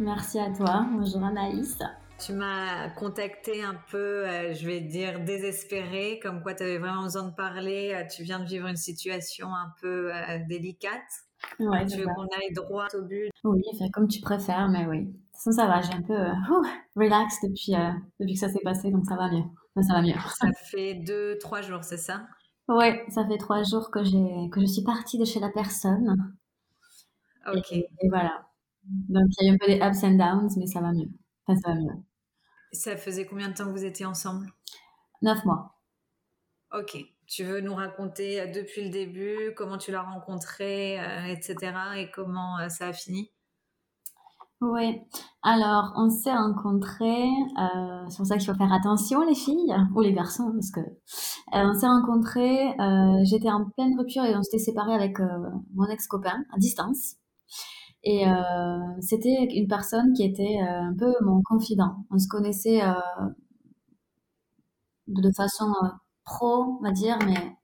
Merci à toi. Bonjour Anaïs. Tu m'as contacté un peu, euh, je vais dire désespérée, comme quoi tu avais vraiment besoin de parler. Euh, tu viens de vivre une situation un peu euh, délicate. Ouais, tu veux qu'on aille droit au but? Oui, enfin, comme tu préfères, mais oui. De toute façon, ça va. J'ai un peu relax depuis, depuis que ça s'est passé, donc ça va mieux. ça va mieux. Ça fait deux, trois jours, c'est ça? Oui, ça fait trois jours que, que je suis partie de chez la personne. Ok. et voilà. Donc, il y a eu un peu des ups and downs, mais ça va mieux. Enfin, ça va mieux. Ça faisait combien de temps que vous étiez ensemble? Neuf mois. Ok. Tu veux nous raconter euh, depuis le début comment tu l'as rencontré, euh, etc. et comment euh, ça a fini? Oui. Alors, on s'est rencontrés. c'est pour ça qu'il faut faire attention, les filles ou les garçons, parce que on s'est rencontrés. J'étais en pleine rupture et on s'était séparés avec mon ex-copain à distance. Et euh, c'était une personne qui était euh, un peu mon confident. On se connaissait euh, de façon pro, on va dire, mais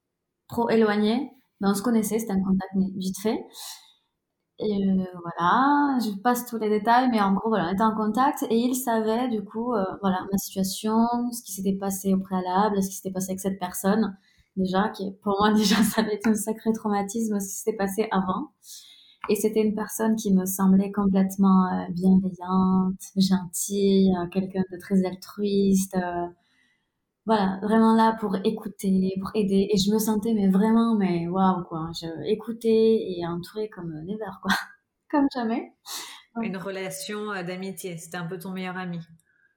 pro éloignée. Mais on se connaissait, c'était un contact vite fait. Et voilà, je passe tous les détails, mais en gros, voilà, on était en contact et il savait du coup, voilà, ma situation, ce qui s'était passé au préalable, ce qui s'était passé avec cette personne, déjà, qui pour moi déjà, ça avait été un sacré traumatisme, ce qui s'était passé avant. Et c'était une personne qui me semblait complètement euh, bienveillante, gentille, euh, quelqu'un de très altruiste. Euh, voilà, vraiment là pour écouter, pour aider. Et je me sentais mais vraiment, mais waouh quoi. Je écoutais et entourée comme never quoi, comme jamais. Une relation d'amitié. C'était un peu ton meilleur ami.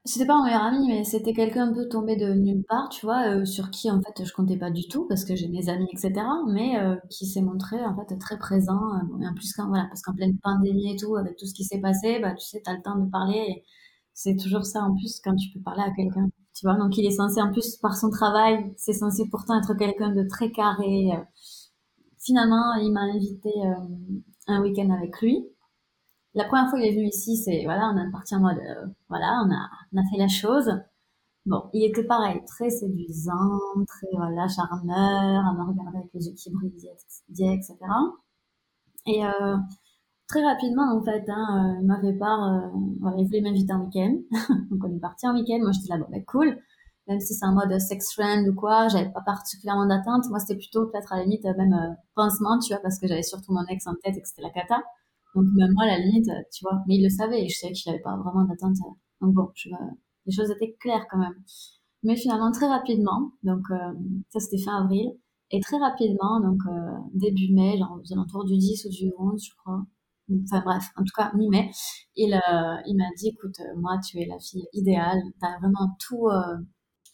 C'était pas mon meilleur ami, mais c'était quelqu'un un peu tombé de nulle part, tu vois, euh, sur qui en fait je comptais pas du tout parce que j'ai mes amis, etc. Mais euh, qui s'est montré en fait très présent. Euh, en plus, quand, voilà, parce qu'en pleine pandémie et tout, avec tout ce qui s'est passé, bah tu sais, t'as le temps de parler. Et c'est toujours ça en plus quand tu peux parler à quelqu'un, tu vois. Donc il est censé en plus par son travail, c'est censé pourtant être quelqu'un de très carré. Finalement, il m'a invité un week-end avec lui la première fois qu'il est venu ici, c'est voilà, on a parti en mode euh, voilà, on a, on a fait la chose. Bon, il était pareil, très séduisant, très voilà, charmeur, à me regarder avec les yeux qui brillaient, etc. Et euh, très rapidement, en fait, hein, euh, il m'avait part, euh, voilà, il voulait m'inviter en week-end. Donc on est parti en week-end. Moi, j'étais là, bon, ben cool. Même si c'est un mode sex friend ou quoi, j'avais pas particulièrement d'attente. Moi, c'était plutôt peut-être à la limite même euh, pansement, tu vois, parce que j'avais surtout mon ex en tête et que c'était la cata. Donc même moi, la limite, tu vois, mais il le savait et je savais qu'il n'avait pas vraiment d'attente. Donc bon, je, les choses étaient claires quand même. Mais finalement, très rapidement, donc euh, ça c'était fin avril, et très rapidement, donc euh, début mai, genre aux alentours du 10 ou du 11, je crois, enfin bref, en tout cas mi-mai, il, euh, il m'a dit, écoute, moi tu es la fille idéale, tu as vraiment tout,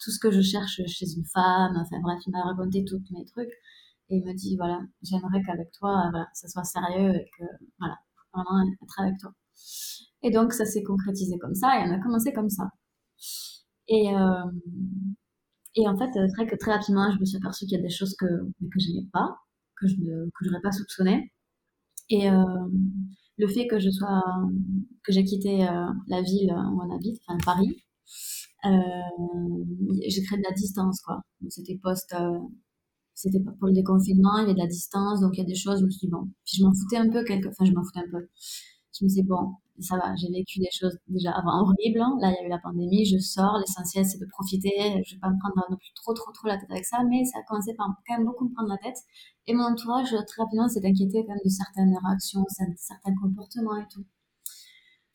tout ce que je cherche chez une femme, enfin bref, il m'a raconté tous mes trucs, et il me dit, voilà, j'aimerais qu'avec toi, voilà, ça soit sérieux et que, voilà, vraiment être avec toi. Et donc, ça s'est concrétisé comme ça et on a commencé comme ça. Et, euh, et en fait, très, que très rapidement, je me suis aperçue qu'il y a des choses que, je n'aimais pas, que je n'aurais pas soupçonné. Et euh, le fait que je sois, que j'ai quitté euh, la ville où on habite, enfin Paris, j'ai créé de la distance, quoi. C'était post, c'était pour le déconfinement, il y avait de la distance, donc il y a des choses, je me suis dit, bon, puis je m'en foutais un peu, quelque... enfin je m'en foutais un peu. Je me disais, bon, ça va, j'ai vécu des choses déjà avant horribles, hein. là il y a eu la pandémie, je sors, l'essentiel c'est de profiter, je vais pas me prendre non plus trop trop trop la tête avec ça, mais ça a commencé par quand même beaucoup me prendre la tête. Et mon entourage, très rapidement, s'est inquiété quand même de certaines réactions, certains comportements et tout.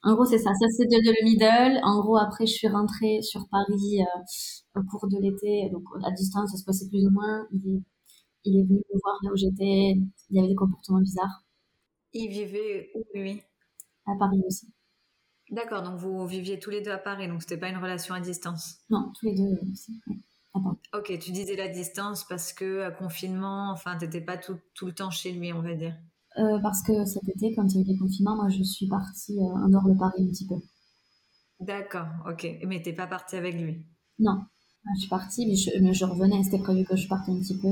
En gros, c'est ça. Ça, c'est de, le middle. En gros, après, je suis rentrée sur Paris euh, au cours de l'été. Donc, à distance, ça se passait plus ou moins. Il est venu me voir là où j'étais. Il y avait des comportements bizarres. Il vivait où, lui? À Paris aussi. D'accord, donc vous viviez tous les deux à Paris, donc c'était pas une relation à distance? Non, tous les deux aussi. Ok, tu disais la distance parce que à confinement, enfin, t'étais pas tout, tout, le temps chez lui, on va dire. parce que cet été, quand il y a eu les confinements, moi je suis partie en dehors de Paris un petit peu. D'accord, ok. Mais t'es pas partie avec lui? Non, je suis partie, mais je, mais je revenais. C'était prévu que je parte un petit peu.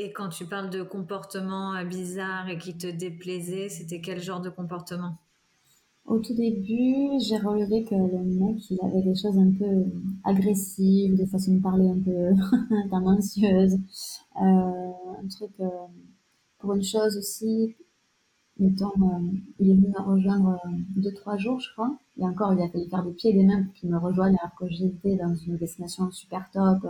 Et quand tu parles de comportement bizarre et qui te déplaisait, c'était quel genre de comportement? Au tout début, j'ai relevé que le mec, il avait des choses un peu agressives, des façons de parler un peu tendancieuses. Euh, un truc, euh, pour une chose aussi, euh, il est venu me rejoindre deux, trois jours, je crois. Et encore, il a fallu faire des pieds et des mains pour qu'il me rejoigne alors que j'étais dans une destination super top.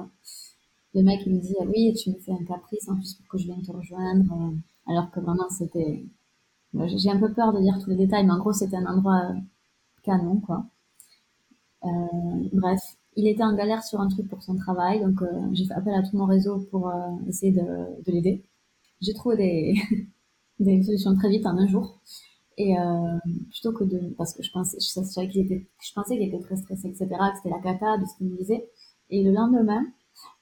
Le mec, il me dit, ah oui, tu me fais un caprice en plus pour que je vienne te rejoindre. Euh, alors que vraiment, c'était... J'ai un peu peur de dire tous les détails, mais en gros, c'était un endroit canon, quoi. Euh, bref, il était en galère sur un truc pour son travail, donc j'ai fait appel à tout mon réseau pour essayer de, de l'aider. J'ai trouvé des, des solutions très vite en un jour. Et euh, plutôt que de, parce que je pensais, je qu'il était, je pensais qu'il était très stressé, etc., que c'était la cata de ce qu'il me disait. Et le lendemain,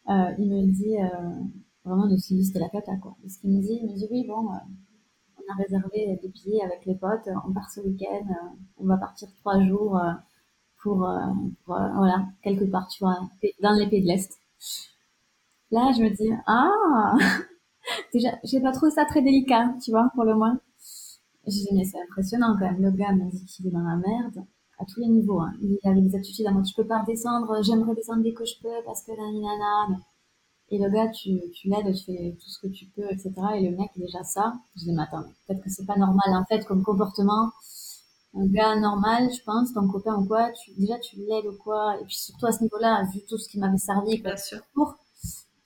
euh, il me dit, euh, vraiment de ce qu'il c'était la cata, quoi. Et ce qu'il me dit, il me dit, oui, bon, euh, on a réservé des billets avec les potes, on part ce week-end, euh, on va partir trois jours euh, pour, pour voilà, quelque part, tu vois, dans les pays de l'Est. Là, je me dis, ah, déjà, j'ai pas trouvé ça très délicat, tu vois, pour le moins. J'ai dit, mais c'est impressionnant quand même. Le gars m'a dit qu'il est dans la merde à tous les niveaux. Hein. Il avait des attitudes à moi, je peux pas redescendre, j'aimerais descendre dès que je peux parce que nana. Et le gars, tu, tu l'aides, tu fais tout ce que tu peux, etc. Et le mec, déjà ça. Je dis, mais attends, peut-être que c'est pas normal en fait comme comportement. Un gars normal, je pense, ton copain ou quoi, tu, déjà tu l'aides ou quoi? Et puis surtout à ce niveau-là, vu tout ce qui m'avait servi, Bien sûr. pour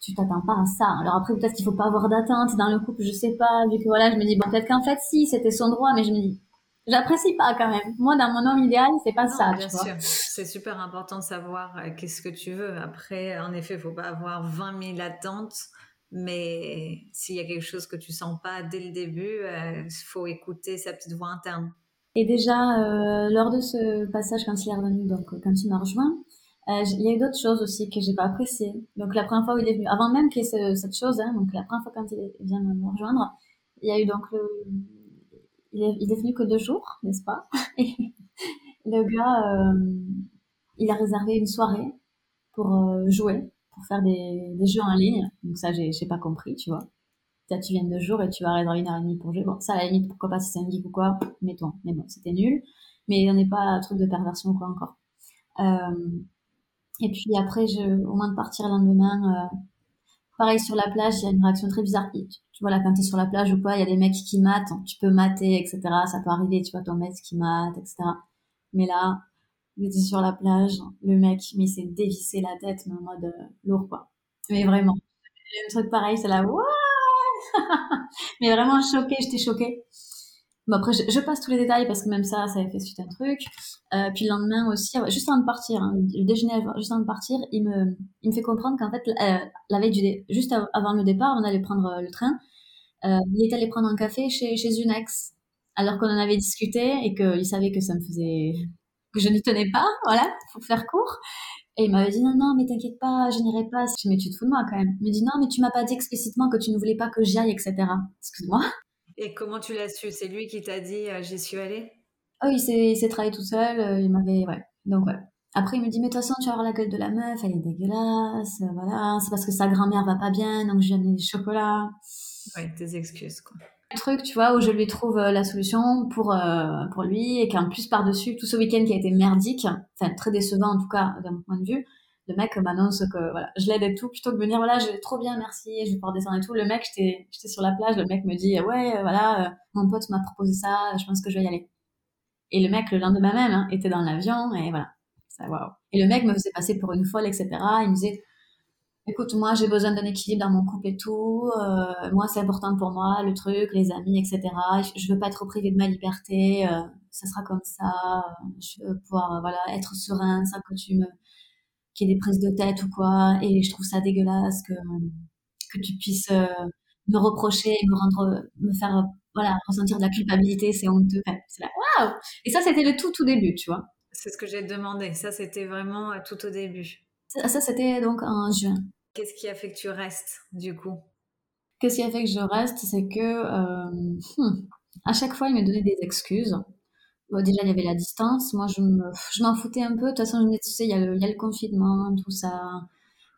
tu t'attends pas à ça. Alors après, peut-être qu'il faut pas avoir d'attente dans le couple, je sais pas, vu que voilà, je me dis, bon, peut-être qu'en fait, si, c'était son droit, mais je me dis, j'apprécie pas quand même. Moi, dans mon homme idéal, c'est pas ça, bien sûr. C'est super important de savoir euh, qu'est-ce que tu veux. Après, en effet, faut pas avoir 20 000 attentes, mais s'il y a quelque chose que tu sens pas dès le début, il euh, faut écouter sa petite voix interne. Et déjà, euh, lors de ce passage, quand il est revenu, donc quand il m'a rejoint, il y a eu d'autres choses aussi que j'ai pas appréciées. Donc la première fois où il est venu, avant même qu'il y ait cette chose, hein, donc la première fois quand il vient me rejoindre, il y a eu donc le, il est, il venu que deux jours, n'est-ce pas? Et le gars, euh, il a réservé une soirée pour euh, jouer, pour faire des, jeux en ligne. Donc ça, j'ai, pas compris, tu vois. Là, tu viens deux jours et tu vas réserver une heure et demie pour jouer. Bon, ça, à la limite, pourquoi pas si c'est un geek ou quoi, mettons. Mais bon, c'était nul. Mais en a pas un truc de perversion ou quoi encore. Euh, et puis après, je, au moins de partir le lendemain, euh, pareil sur la plage, il y a une réaction très bizarre. Tu, vois là, quand t'es sur la plage ou quoi, il y a des mecs qui matent, tu peux mater, etc. Ça peut arriver, tu vois ton mec qui mate, etc. Mais là, j'étais sur la plage, le mec, mais s'est dévissé la tête, mais en mode euh, lourd, quoi. Mais vraiment. Un truc pareil, c'est là, mais vraiment choqué, j'étais choquée. Bon, après, je, passe tous les détails parce que même ça, ça avait fait suite un truc. Euh, puis le lendemain aussi, juste avant de partir, hein, le déjeuner juste avant de partir, il me, il me fait comprendre qu'en fait, euh, la veille du juste avant le départ, on allait prendre euh, le train. Euh, il est allé prendre un café chez, chez une ex, alors qu'on en avait discuté et qu'il savait que ça me faisait, que je ne tenais pas, voilà, pour faire court. Et il m'avait dit non, non, mais t'inquiète pas, je n'irai pas. Je me mais tu te fous de moi quand même. Il me dit non, mais tu m'as pas dit explicitement que tu ne voulais pas que j'y aille, etc. Excuse-moi. Et comment tu l'as su? C'est lui qui t'a dit euh, j'y suis allée? Oh, il s'est, il s'est travaillé tout seul, euh, il m'avait. Ouais. Donc, ouais. Après, il me dit, mais de toute façon, tu vas avoir la gueule de la meuf, elle est dégueulasse, euh, voilà, c'est parce que sa grand-mère va pas bien, donc je lui ai amené des chocolats. Ouais, tes excuses, quoi. Un truc, tu vois, où je lui trouve la solution pour, euh, pour lui, et qu'en plus, par-dessus, tout ce week-end qui a été merdique, enfin, très décevant, en tout cas, d'un point de vue, le mec m'annonce que voilà, je l'aide et tout, plutôt que de me dire voilà, je vais trop bien, merci, je vais pouvoir descendre et tout. Le mec, j'étais, sur la plage, le mec me dit ouais, euh, voilà, euh, mon pote m'a proposé ça, je pense que je vais y aller. Et le mec, le lendemain même, hein, était dans l'avion et voilà. Waouh. Et le mec me faisait passer pour une folle, etc. Il me disait écoute, moi j'ai besoin d'un équilibre dans mon couple et tout. Euh, moi c'est important pour moi, le truc, les amis, etc. Je veux pas être privé de ma liberté. Euh, ça sera comme ça. Je veux pouvoir voilà être serein sans que tu me qu'il y ait des prises de tête ou quoi. Et je trouve ça dégueulasse que, que tu puisses euh, me reprocher, me rendre, me faire, voilà, ressentir de la culpabilité, c'est honteux. c'est là, waouh! Et ça, c'était le tout, tout début, tu vois. C'est ce que j'ai demandé. Ça, c'était vraiment euh, tout au début. Ça, ça c'était donc en juin. Qu'est-ce qui a fait que tu restes, du coup? Qu'est-ce qui a fait que je reste? C'est que euh, hmm, à chaque fois, il me donnait des excuses. Déjà, il y avait la distance. Moi, je m'en foutais un peu. De toute façon, je tu sais, il y, a le, il y a le confinement, tout ça.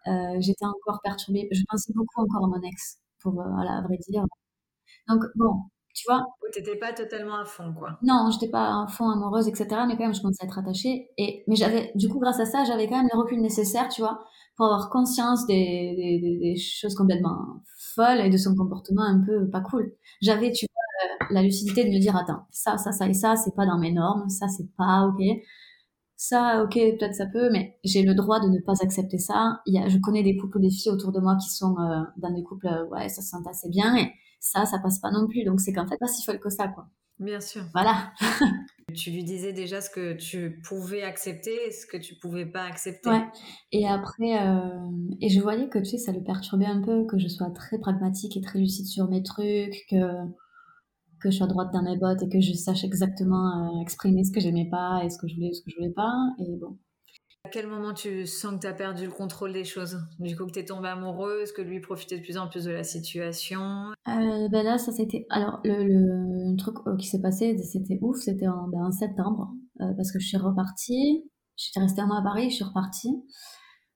Euh, j'étais encore perturbée. Je pensais beaucoup encore à mon ex, pour, euh, voilà, à vrai dire. Donc, bon, tu vois. T'étais pas totalement à fond, quoi. Non, j'étais pas à fond amoureuse, etc. Mais quand même, je commençais à être attachée. Et, mais j'avais, du coup, grâce à ça, j'avais quand même le recul nécessaire, tu vois, pour avoir conscience des, des, des, choses complètement folles et de son comportement un peu pas cool. J'avais, tu la lucidité de me dire, attends, ça, ça, ça et ça, c'est pas dans mes normes, ça, c'est pas ok. Ça, ok, peut-être ça peut, mais j'ai le droit de ne pas accepter ça. Il y a, je connais des couples, des filles autour de moi qui sont euh, dans des couples, euh, ouais, ça se sent assez bien. Et, ça, ça passe pas non plus. Donc c'est qu'en fait pas si folle que ça, quoi. Bien sûr. Voilà. tu lui disais déjà ce que tu pouvais accepter et ce que tu pouvais pas accepter. Ouais. Et après, euh, et je voyais que tu sais, ça le perturbait un peu, que je sois très pragmatique et très lucide sur mes trucs, que que je sois droite dans mes bottes et que je sache exactement euh, exprimer ce que j'aimais pas et ce que je voulais ou ce que je voulais pas. Et bon, à quel moment tu sens que tu as perdu le contrôle des choses? Du coup, que tu es tombée amoureuse, que lui profitait de plus en plus de la situation? Euh, ben Là, ça c'était. Alors, le, truc euh, qui s'est passé, c'était ouf, c'était en, ben, septembre, euh, parce que je suis repartie. J'étais restée un mois à Paris, je suis repartie.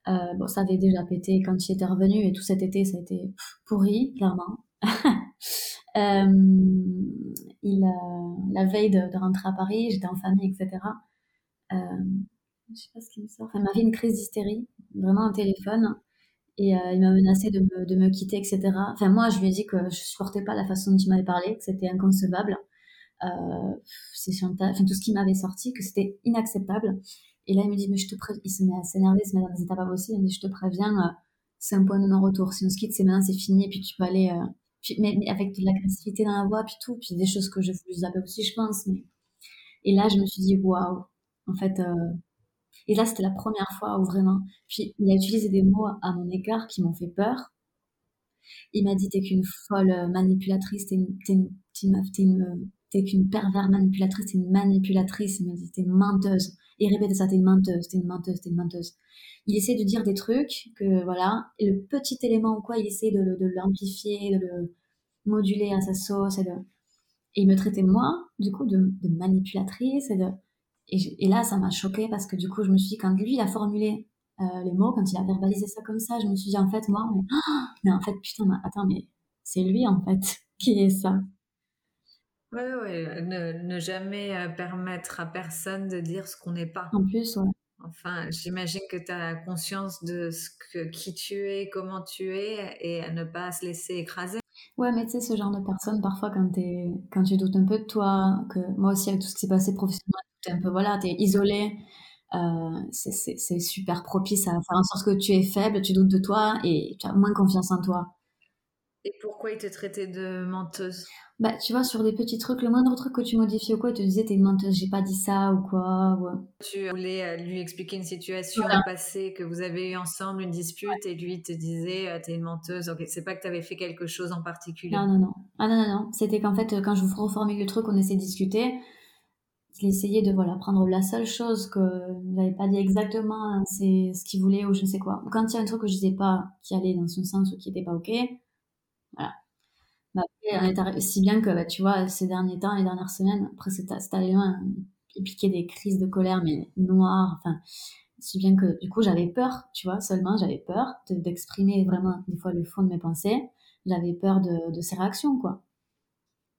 bon, ça avait déjà pété quand il était revenu, et tout cet été, ça a été pourri, clairement. il, la veille de, rentrer à Paris, j'étais en famille, etc je sais pas ce qui me sort. Enfin, il m'a fait une crise d'hystérie, vraiment au téléphone. Et euh, il m'a menacé de me, quitter, etc. Enfin, moi, je lui ai dit que je supportais pas la façon dont il m'avait parlé, que c'était inconcevable. Euh, c'est enfin, tout ce qui m'avait sorti, que c'était inacceptable. Et là, il me dit, mais je te préviens, il se met à s'énerver, il se met dans des étapes pas possibles. Il me dit, je te préviens, euh, c'est un point de non-retour. Si on se quitte, c'est maintenant, c'est fini, et puis tu peux aller, euh, mais, avec de l'agressivité dans la voix, puis tout, puis des choses que je voulais zapper aussi, je pense. Mais... Et là, je me suis dit, waouh, en fait, euh, et là, c'était la première fois où vraiment, puis il a utilisé des mots à mon égard qui m'ont fait peur. Il m'a dit, t'es qu'une folle manipulatrice, t'es une, t'es une, t'es une, t'es qu'une pervers manipulatrice, t'es une manipulatrice. T'es une menteuse. Il répétait ça, t'es une menteuse, t'es une menteuse, t'es une menteuse. Il essaie de dire des trucs que, voilà, et le petit élément en quoi il essaie de, de l'amplifier, de le moduler à sa sauce et il me traitait moi, du coup, de, manipulatrice et là, ça m'a choqué parce que du coup, je me suis dit, quand lui, il a formulé euh, les mots, quand il a verbalisé ça comme ça, je me suis dit, en fait, moi, mais en fait, putain, attends, mais c'est lui, en fait, qui est ça. Ouais, ouais, ne, ne jamais euh, permettre à personne de dire ce qu'on n'est pas. En plus, ouais. Enfin, j'imagine que tu as conscience de ce que, qui tu es, comment tu es, et à ne pas se laisser écraser. Ouais, mais tu sais, ce genre de personne, parfois, quand, es, quand tu doutes un peu de toi, que moi aussi, avec tout ce qui s'est passé professionnellement, t'es un peu, voilà, t'es isolé, euh, c'est super propice à faire en sorte que tu es faible, tu doutes de toi et tu as moins confiance en toi. Et pourquoi il te traitait de menteuse? Bah, tu vois, sur des petits trucs, le moindre truc que tu modifies ou quoi, il te disait t'es une menteuse, j'ai pas dit ça ou quoi. Tu voulais euh, lui expliquer une situation passée que vous avez eu ensemble, une dispute, et lui te disait euh, t'es une menteuse. Ok, c'est pas que t'avais fait quelque chose en particulier. Non, non, non. Ah non, non, non. C'était qu'en fait, quand je vous reformule le truc, on essaie de discuter il essayait de voilà prendre la seule chose que n'avais pas dit exactement hein, c'est ce qu'il voulait ou je ne sais quoi quand il y a un truc que je disais pas qui allait dans son sens ou qui était pas ok voilà bah, si bien que bah, tu vois ces derniers temps les dernières semaines après c'est allé loin il piquait des crises de colère mais noires enfin si bien que du coup j'avais peur tu vois seulement j'avais peur d'exprimer vraiment des fois le fond de mes pensées j'avais peur de, ses réactions quoi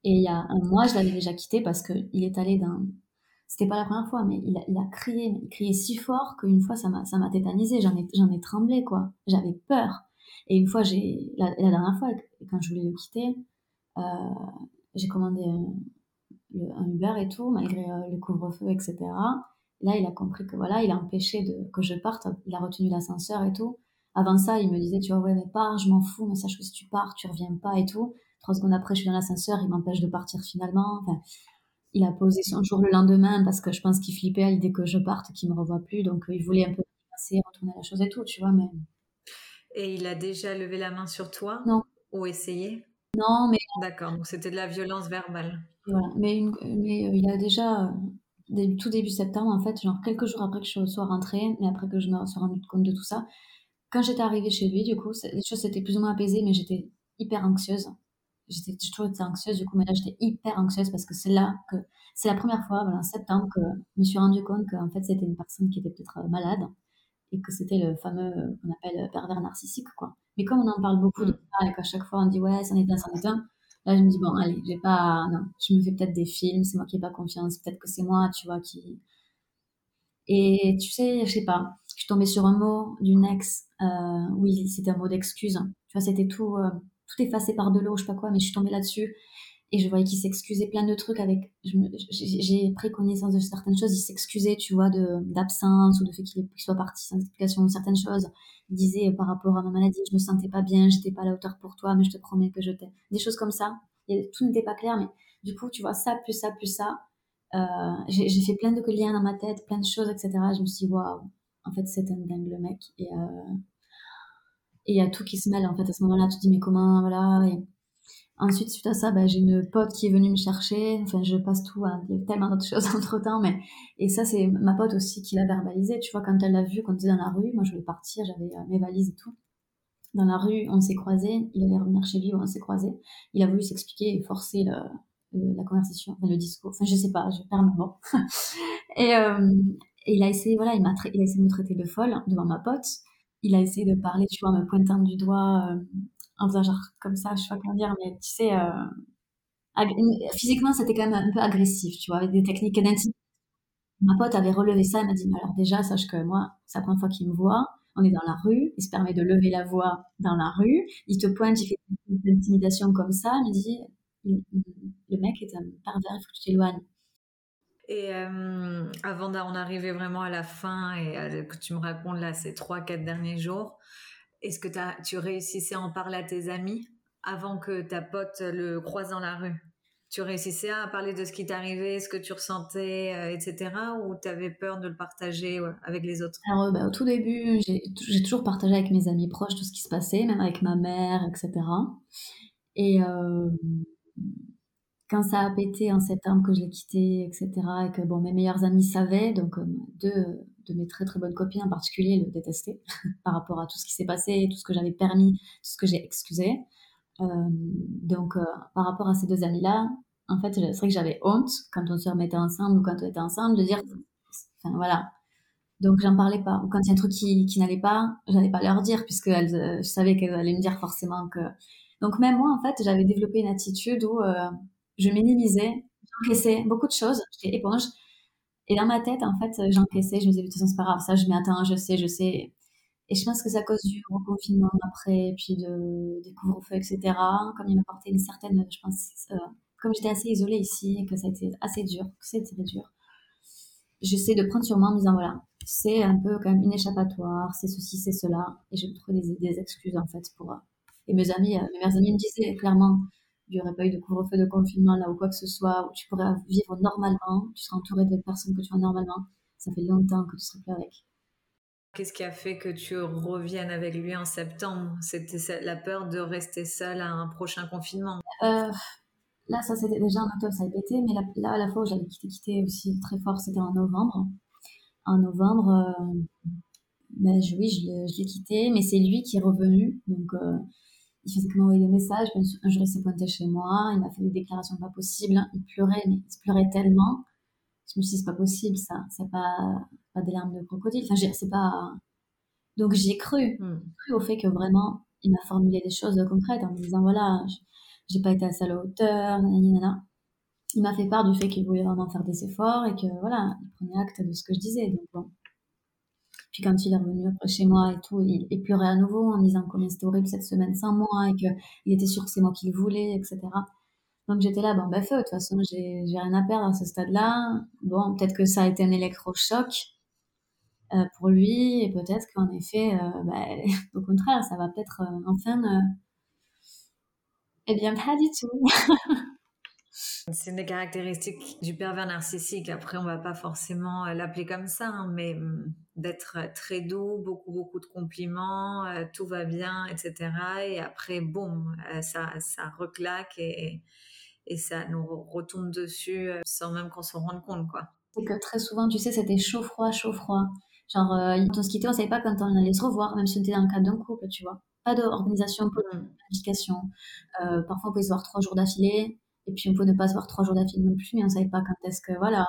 et il y a un mois je l'avais déjà quitté parce que il est allé dans c'était pas la première fois, mais il a, il a crié, il criait si fort qu'une fois ça m'a, tétanisé, j'en ai, j'en ai tremblé, quoi. J'avais peur. Et une fois, j'ai, la, dernière fois, quand je voulais le quitter, euh, j'ai commandé un, Uber et tout, malgré euh, le couvre-feu, etc. Là, il a compris que voilà, il a empêché de, que je parte, il a retenu l'ascenseur et tout. Avant ça, il me disait, tu vois, ouais, mais pars, je m'en fous, mais sache que si tu pars, tu reviens pas et tout. Trois secondes après, je suis dans l'ascenseur, il m'empêche de partir finalement. Il a posé son jour le lendemain parce que je pense qu'il flippait à l'idée que je parte, qu'il me revoit plus. Donc, euh, il voulait un peu passer, retourner la chose et tout, tu vois. Mais... Et il a déjà levé la main sur toi Non. Ou essayé? Non, mais. D'accord, donc c'était de la violence verbale. Voilà, mais, mais euh, il a déjà, euh, début, tout début septembre, en fait, genre quelques jours après que je sois rentrée, mais après que je me sois rendu compte de tout ça, quand j'étais arrivée chez lui, du coup, les choses s'étaient plus ou moins apaisées, mais j'étais hyper anxieuse. J'étais toujours anxieuse, du coup, mais là, j'étais hyper anxieuse parce que c'est là que, c'est la première fois, voilà, en septembre, que je me suis rendu compte qu'en fait, c'était une personne qui était peut-être euh, malade et que c'était le fameux, euh, qu'on appelle pervers narcissique, quoi. Mais comme on en parle beaucoup de mm. ça et qu'à chaque fois on dit ouais, c'en est un, c'en est un, là, je me dis bon, allez, j'ai pas, non, je me fais peut-être des films, c'est moi qui n'ai pas confiance, peut-être que c'est moi, tu vois, qui, et tu sais, je sais pas, je suis tombée sur un mot d'une ex, euh, oui, c'était un mot d'excuse. Tu vois, c'était tout, euh, tout effacé par de l'eau, je sais pas quoi, mais je suis tombée là-dessus. Et je voyais qu'il s'excusait plein de trucs avec. J'ai pris connaissance de certaines choses. Il s'excusait, tu vois, d'absence ou de fait qu'il soit parti sans explication de certaines choses. Il disait par rapport à ma maladie, je me sentais pas bien, j'étais pas à la hauteur pour toi, mais je te promets que je t'aime. Des choses comme ça. Et tout n'était pas clair, mais du coup, tu vois, ça, plus ça, plus ça. Euh, j'ai fait plein de liens dans ma tête, plein de choses, etc. Je me suis dit, waouh, en fait, c'est un dingue le mec. Et euh, il y a tout qui se mêle, en fait, à ce moment-là. Tu te dis, mais comment, voilà. Et ensuite, suite à ça, bah, j'ai une pote qui est venue me chercher. Enfin, je passe tout, à... il y a tellement d'autres choses entre temps, mais, et ça, c'est ma pote aussi qui l'a verbalisé. Tu vois, quand elle l'a vu, quand on était dans la rue, moi, je voulais partir, j'avais euh, mes valises et tout. Dans la rue, on s'est croisés, il allait revenir chez lui, on s'est croisés. Il a voulu s'expliquer et forcer le, la conversation, le discours. Enfin, je sais pas, je perds mon mot. et, euh, il a essayé, voilà, il, m'a il a essayé de me traiter de folle devant ma pote. Il a essayé de parler, tu vois, en me pointant du doigt, euh, en faisant genre comme ça, je sais pas comment dire, mais tu sais, euh, physiquement, c'était quand même un peu agressif, tu vois, avec des techniques d'intimidation. Ma pote avait relevé ça, elle m'a dit, mais alors déjà, sache que moi, c'est la première fois qu'il me voit, on est dans la rue, il se permet de lever la voix dans la rue, il te pointe, il fait une intimidation comme ça, il me dit, le mec est un pervers, il faut que tu t'éloignes. Et euh, avant d'en arriver vraiment à la fin et que tu me racontes là ces trois, quatre derniers jours, est-ce que tu réussissais à en parler à tes amis avant que ta pote le croise dans la rue? Tu réussissais à parler de ce qui t'arrivait, ce que tu ressentais, euh, etc. Ou tu avais peur de le partager avec les autres? Alors, bah, au tout début, j'ai toujours partagé avec mes amis proches tout ce qui se passait, même avec ma mère, etc. Et euh, quand ça a pété en septembre que je l'ai quitté, etc., et que bon, mes meilleurs amis savaient, donc euh, deux de mes très très bonnes copines en particulier le détestaient par rapport à tout ce qui s'est passé, tout ce que j'avais permis, tout ce que j'ai excusé. Euh, donc euh, par rapport à ces deux amis-là, en fait, c'est vrai que j'avais honte quand on se remettait ensemble ou quand on était ensemble de dire, enfin voilà. Donc j'en parlais pas. Ou quand il y a un truc qui, qui n'allait pas, j'allais pas leur dire puisque elles, je savais qu'elles allaient me dire forcément que. Donc même moi, en fait, j'avais développé une attitude où je minimisais, j'encaissais beaucoup de choses, j'étais éponge. Et dans ma tête, en fait, j'encaissais, je me disais, de toute façon, c'est pas grave, ça, je m'y attends, je sais, je sais. Et je pense que c'est à cause du reconfinement après, puis de, des couvre-feux, etc. Comme il m'apportait une certaine, je pense, euh, comme j'étais assez isolée ici et que ça a été assez dur, que c'était dur, j'essaie de prendre sur moi en me disant, voilà, c'est un peu quand même une échappatoire, c'est ceci, c'est cela. Et je me trouvais des, excuses, en fait, pour. Et mes amis, euh, mes meilleurs amis me disaient clairement, il n'y aurait pas eu de couvre-feu de confinement là ou quoi que ce soit, où tu pourrais vivre normalement, tu serais entouré de personnes que tu vois normalement. Ça fait longtemps que tu serais plus avec. Qu'est-ce qui a fait que tu reviennes avec lui en septembre? C'était la peur de rester seule à un prochain confinement? Euh, Là, ça c'était déjà en octobre, ça a pété, mais là, à la fois où j'avais quitté, quitté aussi très fort, c'était en novembre. En novembre, euh, ben, oui, je l'ai quitté, mais c'est lui qui est revenu. Donc, euh, il faisait que m'envoyer des messages. Un jour, il s'est pointé chez moi, il m'a fait des déclarations pas possibles. Il pleurait, mais il pleurait tellement. Je me suis dit, c'est pas possible, ça. C'est pas, pas des larmes de crocodile. Enfin, c'est pas. Donc, j'ai cru, hmm. cru au fait que vraiment, il m'a formulé des choses concrètes en me disant, voilà, j'ai pas été à sa hauteur, nanana. Il m'a fait part du fait qu'il voulait vraiment faire des efforts et que, voilà, il prenait acte de ce que je disais. Donc, bon. Puis quand il est revenu après chez moi et tout, il, pleurait à nouveau en disant combien c'était horrible cette semaine sans moi et qu'il était sûr que c'est moi qui le voulais, etc. Donc j'étais là, bon, ben feu, de toute façon, j'ai rien à perdre à ce stade-là. Bon, peut-être que ça a été un électrochoc euh, pour lui et peut-être qu'en effet, euh, ben, au contraire, ça va peut-être euh, enfin. Eh bien, pas du tout. C'est une des caractéristiques du pervers narcissique. Après, on va pas forcément euh, l'appeler comme ça, hein, mais hum, d'être euh, très doux, beaucoup, beaucoup de compliments, euh, tout va bien, etc. Et après, boum, ça, ça reclaque et, et ça nous retombe dessus sans même qu'on se rende compte, quoi. C'est que très souvent, tu sais, c'était chaud-froid, chaud-froid. Genre, quand on se quittait, on savait pas quand on allait se revoir, même si on était dans le cadre d'un couple, tu vois. pas d'organisation, pas planification. Euh, parfois, on pouvait se voir trois jours d'affilée, et puis on pouvait ne pas se voir trois jours d'affilée non plus, mais on savait pas quand est-ce que, voilà.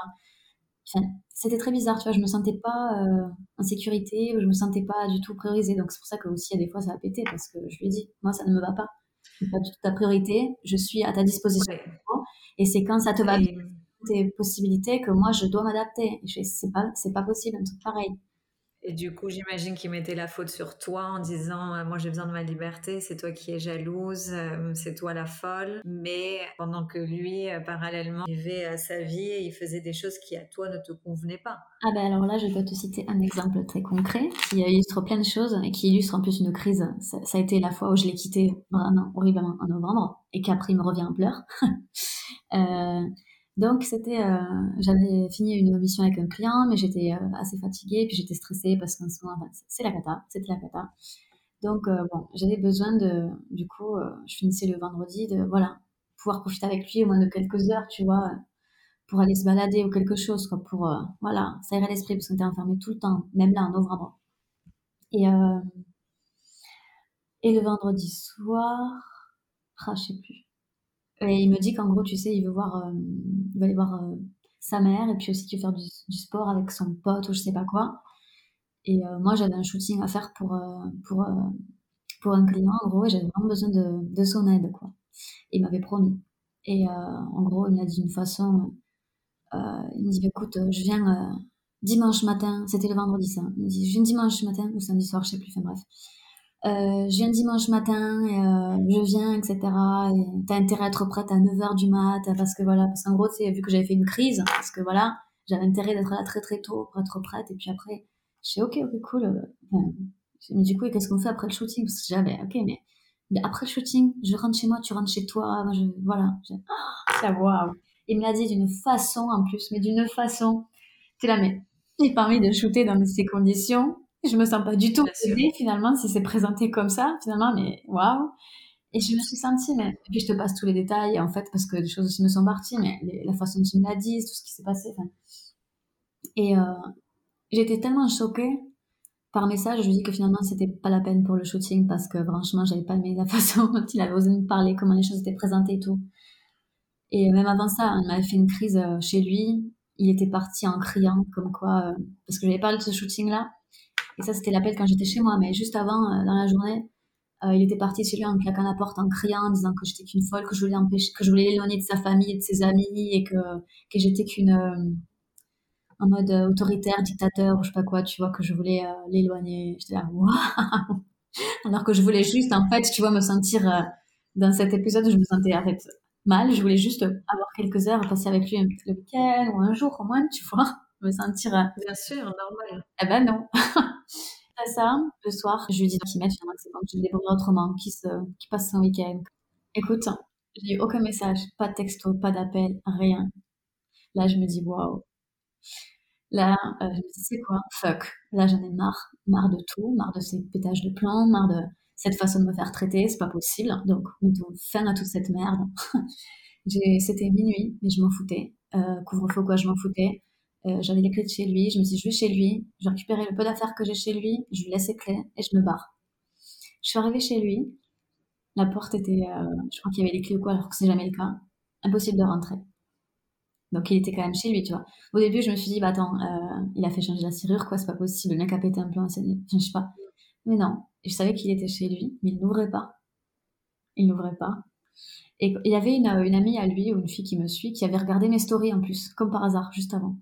Enfin, c'était très bizarre, tu vois, je me sentais pas euh, en sécurité, je me sentais pas du tout priorisée. Donc c'est pour ça que aussi, il y a des fois, ça a pété, parce que je lui ai dit, moi, ça ne me va pas. C'est pas du tout ta priorité, je suis à ta disposition. Et c'est quand ça te va bien, tes possibilités, que moi, je dois m'adapter. C'est pas, c'est pas possible, un truc pareil. Et du coup, j'imagine qu'il mettait la faute sur toi en disant euh, Moi, j'ai besoin de ma liberté, c'est toi qui es jalouse, euh, c'est toi la folle. Mais pendant que lui, euh, parallèlement, vivait sa vie il faisait des choses qui à toi ne te convenaient pas. Ah, ben alors là, je peux te citer un exemple très concret qui illustre plein de choses et qui illustre en plus une crise. Ça, a été la fois où je l'ai quitté vraiment horriblement en novembre et qu'après, il me revient en pleurs. Donc c'était, euh, j'avais fini une mission avec un client, mais j'étais euh, assez fatiguée, puis j'étais stressée parce qu'en ce moment, c'est la cata, c'était la cata. Donc euh, bon, j'avais besoin de, du coup, je finissais le vendredi, de voilà, pouvoir profiter avec lui au moins de quelques heures, tu vois, pour aller se balader ou quelque chose, quoi, pour voilà, s'aérer l'esprit parce qu'on était enfermé tout le temps, même là en novembre. Et et le vendredi soir, ah, je sais plus et il me dit qu'en gros, tu sais, il veut voir, euh, il va aller voir euh, sa mère et puis aussi qu'il veut faire du, sport avec son pote ou je sais pas quoi. Et euh, moi, j'avais un shooting à faire pour, pour, pour un client, en gros, et j'avais vraiment besoin de, de son aide, quoi. il m'avait promis. Et en gros, il m'a dit d'une façon, il me dit, bah, écoute, je viens dimanche matin, c'était le vendredi ça, il me dit, je viens dimanche matin ou samedi soir, je sais plus, enfin bref. Euh, je viens dimanche matin, euh, je viens, etc. Et t'as intérêt à être prête à 9h du mat, parce que voilà, parce qu'en gros, c'est vu que j'avais fait une crise, parce que voilà, j'avais intérêt d'être là très très tôt pour être prête, et puis après, je suis ok, ok, cool. Euh, mais du coup, qu'est-ce qu'on fait après le shooting? Parce que j'avais, ok, mais, après le shooting, je rentre chez moi, tu rentres chez toi, je, voilà. Ah, waouh Il me l'a dit d'une façon en plus, mais d'une façon, tu là, mais il permis de shooter dans ces conditions je me sens pas du tout aidée finalement si c'est présenté comme ça finalement mais waouh. Et je me suis sentie mais et puis je te passe tous les détails en fait parce que des choses aussi me sont parties mais la façon dont tu me l'as dit tout ce qui s'est passé et euh, j'étais tellement choquée par message je lui dis que finalement c'était pas la peine pour le shooting parce que franchement j'avais pas aimé la façon dont il avait osé me parler comment les choses étaient présentées et tout. Et même avant ça il m'avait fait une crise euh, chez lui. Il était parti en criant comme quoi euh, parce que j'avais parlé de ce shooting là et ça, c'était l'appel quand j'étais chez moi. Mais juste avant, euh, dans la journée, euh, il était parti chez lui en claquant la porte, en criant, en disant que j'étais qu'une folle, que je voulais empêcher, que je voulais l'éloigner de sa famille et de ses amis, et que, que j'étais qu'une, euh, en mode autoritaire, dictateur, ou je sais pas quoi, tu vois, que je voulais l'éloigner. J'étais là, waouh! Alors que je voulais juste, en fait, tu vois, me sentir, dans cet épisode où je me sentais, en fait, mal, je voulais juste avoir quelques heures, passer avec lui le week-end, ou un jour au moins, tu vois me sentir. Bien sûr, normal. Eh ben non. Après ça, le soir, je lui dis qu'il met finalement c'est bon, je le débrouille autrement, qu'il qui passe son week-end. Écoute, j'ai eu aucun message, pas de texto, pas d'appel, rien. Là, je me dis waouh. Là, euh, je me dis c'est quoi? Fuck. Là, j'en ai marre, marre de tout, marre de ces pétages de plomb, marre de cette façon de me faire traiter, c'est pas possible. Donc, mettons fin à toute cette merde. C'était minuit, mais je m'en foutais. Euh, couvre-feu quoi, je m'en foutais. Euh, j'avais les clés de chez lui. Je me suis dit, je vais chez lui. Je récupéré le peu d'affaires que j'ai chez lui. Je lui laisse les clés et je me barre. Je suis arrivée chez lui. La porte était, euh, je crois qu'il y avait les clés ou quoi, alors que c'est jamais le cas. Impossible de rentrer. Donc il était quand même chez lui, tu vois. Au début, je me suis dit, bah attends, euh, il a fait changer la serrure, quoi, c'est pas possible. Le mec a pété un plan, je sais pas. Mais non, je savais qu'il était chez lui, mais il n'ouvrait pas. Il n'ouvrait pas. Et il y avait une amie à lui, ou une fille qui me suit, qui avait regardé mes stories en plus, comme par hasard, juste avant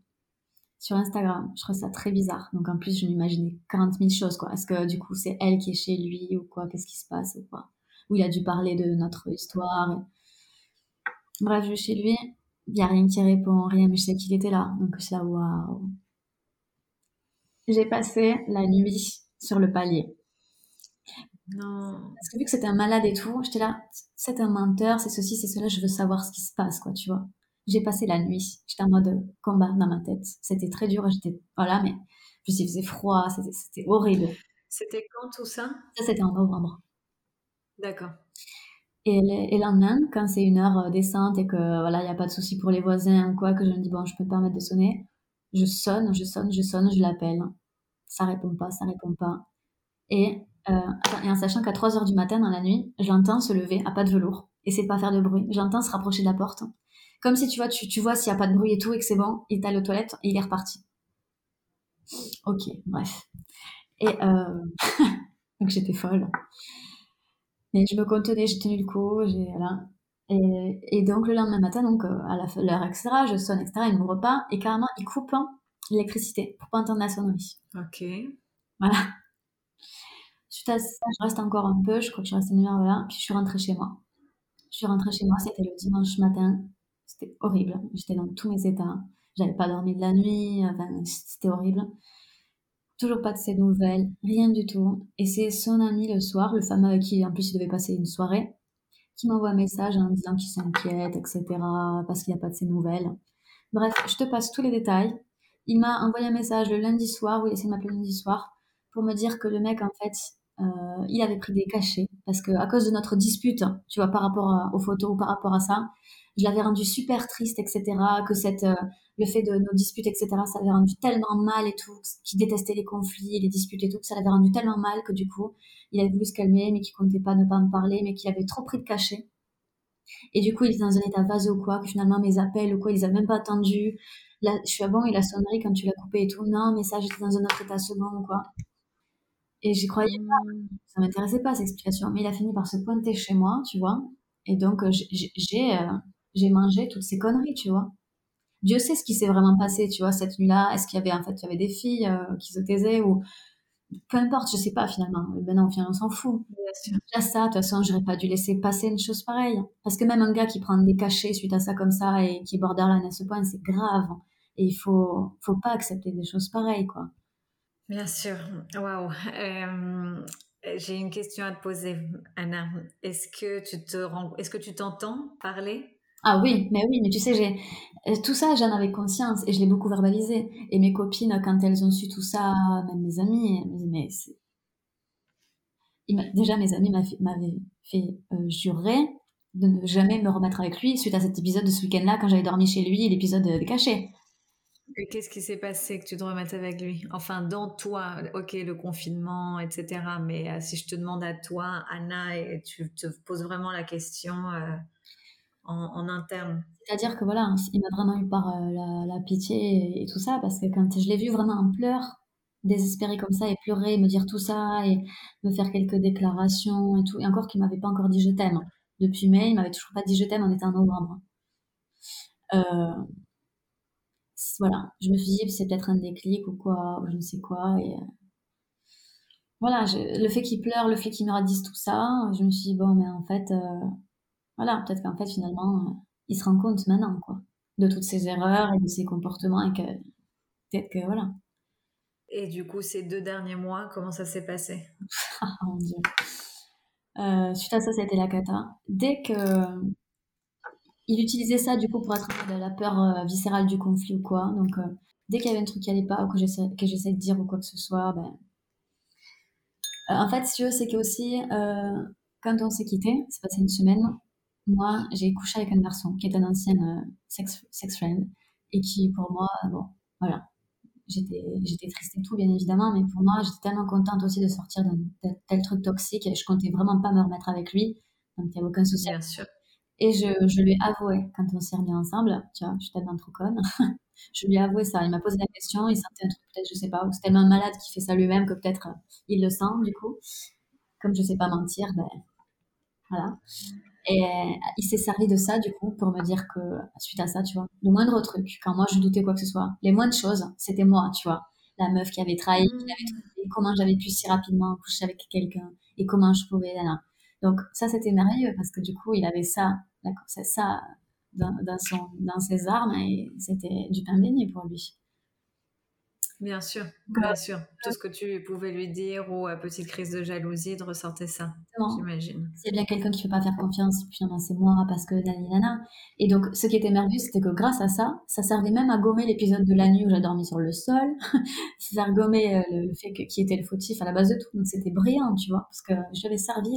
sur Instagram. Je trouve ça très bizarre. Donc en plus, je m'imaginais 40 000 choses, quoi. Est-ce que du coup, c'est elle qui est chez lui ou quoi? Qu'est-ce qui se passe ou quoi? Ou il a dû parler de notre histoire. Bref, je vais chez lui. Il n'y a rien qui répond, rien, mais je sais qu'il était là. Donc je suis là, waouh. J'ai passé la nuit sur le palier. Non. Parce que vu que c'était un malade et tout, j'étais là, c'est un menteur, c'est ceci, c'est cela, je veux savoir ce qui se passe, quoi, tu vois j'ai passé la nuit. J'étais en mode combat dans ma tête. C'était très dur. J'étais, voilà, mais je il faisait froid. C'était horrible. C'était quand tout ça? Ça, c'était en novembre. D'accord. Et le, lendemain, quand c'est une heure euh, décente et que voilà, il n'y a pas de souci pour les voisins ou quoi, que je me dis bon, je peux me permettre de sonner, je sonne, je sonne, je sonne, je l'appelle. Ça répond pas, ça répond pas. Et et en sachant qu'à 3 heures du matin dans la nuit, j'entends se lever à pas de velours. Essaie de pas faire de bruit. J'entends se rapprocher de la porte. Comme si tu vois, tu, tu vois s'il n'y a pas de bruit et tout et que c'est bon, il est allé aux toilettes et il est reparti. Ok, bref. Et euh... donc j'étais folle. Mais je me contenais, j'ai tenu le coup, j'ai voilà. Et, et, donc le lendemain matin, donc euh, à l'heure, etc., je sonne, etc., il m'ouvre pas, et carrément, il coupe l'électricité pour pas entendre la sonnerie. Ok. Voilà. Suite à ça, je reste encore un peu, je crois que je reste une heure, voilà, puis je suis rentrée chez moi. Je suis rentrée chez moi, c'était le dimanche matin, c'était horrible, j'étais dans tous mes états, j'avais pas dormi de la nuit, enfin, c'était horrible. Toujours pas de ses nouvelles, rien du tout. Et c'est son ami le soir, le fameux avec qui en plus il devait passer une soirée, qui m'envoie un message en disant qu'il s'inquiète, etc., parce qu'il n'y a pas de ses nouvelles. Bref, je te passe tous les détails. Il m'a envoyé un message le lundi soir, ou il essaie de m'appeler le lundi soir, pour me dire que le mec, en fait, euh, il avait pris des cachets, parce que à cause de notre dispute, tu vois, par rapport aux photos ou par rapport à ça, je l'avais rendu super triste, etc., que cette, euh, le fait de nos disputes, etc., ça l'avait rendu tellement mal et tout, qu'il détestait les conflits, les disputes et tout, que ça l'avait rendu tellement mal que du coup, il avait voulu se calmer, mais qu'il comptait pas ne pas me parler, mais qu'il avait trop pris de cachet. Et du coup, il était dans un état vaseux ou quoi, que finalement mes appels ou quoi, ils avaient même pas attendu. Là, je suis à bon, et la sonnerie quand tu l'as coupé et tout, non, mais ça, j'étais dans un autre état second ou quoi. Et j'y croyais pas. Mmh. Ça m'intéressait pas, cette explication. Mais il a fini par se pointer chez moi, tu vois. Et donc, euh, j'ai, euh, mangé toutes ces conneries, tu vois. Dieu sait ce qui s'est vraiment passé, tu vois, cette nuit-là. Est-ce qu'il y avait, en fait, il y avait des filles euh, qui se taisaient ou peu importe, je sais pas finalement. Maintenant, on s'en fout. Déjà ça, de toute façon, j'aurais pas dû laisser passer une chose pareille. Parce que même un gars qui prend des cachets suite à ça comme ça et qui est borderline à ce point, c'est grave. Et il faut, faut pas accepter des choses pareilles, quoi. Bien sûr. Waouh. Euh, j'ai une question à te poser, Anna. Est-ce que tu te rends, est-ce que tu t'entends parler? Ah oui, mais oui, mais tu sais, euh, tout ça, j'en avais conscience et je l'ai beaucoup verbalisé. Et mes copines, quand elles ont su tout ça, même mes amis, elles mais. Déjà, mes amis m'avaient fait euh, jurer de ne jamais me remettre avec lui suite à cet épisode de ce week-end-là quand j'avais dormi chez lui, l'épisode. Et qu'est-ce qui s'est passé que tu te remettes avec lui? Enfin, dans toi, ok, le confinement, etc. Mais euh, si je te demande à toi, Anna, et tu te poses vraiment la question en, interne. C'est-à-dire que voilà, il m'a vraiment eu par euh, la, pitié et, tout ça, parce que quand je l'ai vu vraiment en pleurs, désespéré comme ça, et pleurer, me dire tout ça, et me faire quelques déclarations et tout, et encore qu'il m'avait pas encore dit je t'aime. Depuis mai, il m'avait toujours pas dit je t'aime, on était en novembre. Euh, voilà, je me suis dit c'est peut-être un déclic ou quoi, ou je ne sais quoi, et euh, voilà, le fait qu'il pleure, le fait qu'il me radisse tout ça, je me suis dit bon, mais en fait, voilà, peut-être qu'en fait, finalement, euh, il se rend compte maintenant, quoi, de toutes ses erreurs et de ses comportements et que peut-être que, voilà. Et du coup, ces deux derniers mois, comment ça s'est passé? Ah, mon Dieu. Euh, suite à ça, ça a été la cata. Dès que il utilisait ça du coup pour attraper la peur euh, viscérale du conflit ou quoi. Donc dès qu'il y avait un truc qui allait pas ou que j'essaie que j'essaie de dire ou quoi que ce soit, ben en fait, tu veux, c'est que aussi quand on s'est quitté, c'est passé une semaine, moi, j'ai couché avec un garçon qui est un ancien euh, sex, sex, friend et qui, pour moi, bon, voilà, j'étais, j'étais triste et tout, bien évidemment, mais pour moi, j'étais tellement contente aussi de sortir d'un tel, truc toxique et je comptais vraiment pas me remettre avec lui, donc il n'y a aucun souci. Bien sûr. Et je, je, lui ai avoué quand on s'est remis ensemble, tu vois, je suis tellement trop conne, je lui ai avoué ça. Il m'a posé la question, il sentait un truc, peut-être, je sais pas, ou c'est tellement malade qui fait ça lui-même que peut-être euh, il le sent, du coup. Comme je sais pas mentir, ben voilà. Et il s'est servi de ça, du coup, pour me dire que, suite à ça, tu vois, le moindre truc, quand moi je doutais quoi que ce soit, les moindres choses, c'était moi, tu vois. La meuf qui avait trahi, qui avait trouvé, comment j'avais pu si rapidement coucher avec quelqu'un, et comment je pouvais, là, Donc, ça, c'était merveilleux, parce que du coup, il avait ça, c'est ça, dans, dans, son, dans ses armes, et c'était du pain béni pour lui. Bien sûr, bien sûr. Tout ce que tu pouvais lui dire ou à petite crise de jalousie, de ressortir ça, j'imagine. C'est bien quelqu'un qui ne peut pas faire confiance, puis c'est moi parce que nana. Et donc, ce qui était merveilleux, c'était que grâce à ça, ça servait même à gommer l'épisode de la nuit où j'ai dormi sur le sol. ça a gommé euh, le, fait que, qui était le fautif à la base de tout. Donc, c'était brillant, tu vois, parce que je l'avais servi.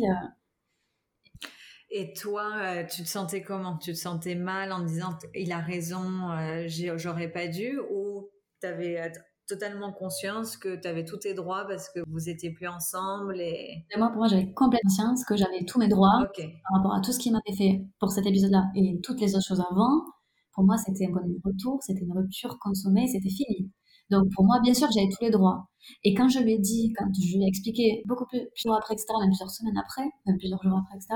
Et toi, euh, tu te sentais comment? Tu te sentais mal en disant il a raison, euh, j'aurais pas dû? Ou tu avais totalement conscience que tu avais tous tes droits parce que vous étiez plus ensemble et... moi, pour moi, j'avais complètement conscience que j'avais tous mes droits par rapport à tout ce qui m'avait fait pour cet épisode-là et toutes les autres choses avant. Pour moi, c'était un de retour, c'était une rupture consommée, c'était fini. Donc pour moi, bien sûr, j'avais tous les droits. Et quand je lui ai dit, quand je lui ai expliqué beaucoup plus, plusieurs après, etc., même plusieurs semaines après, même plusieurs jours après, etc.,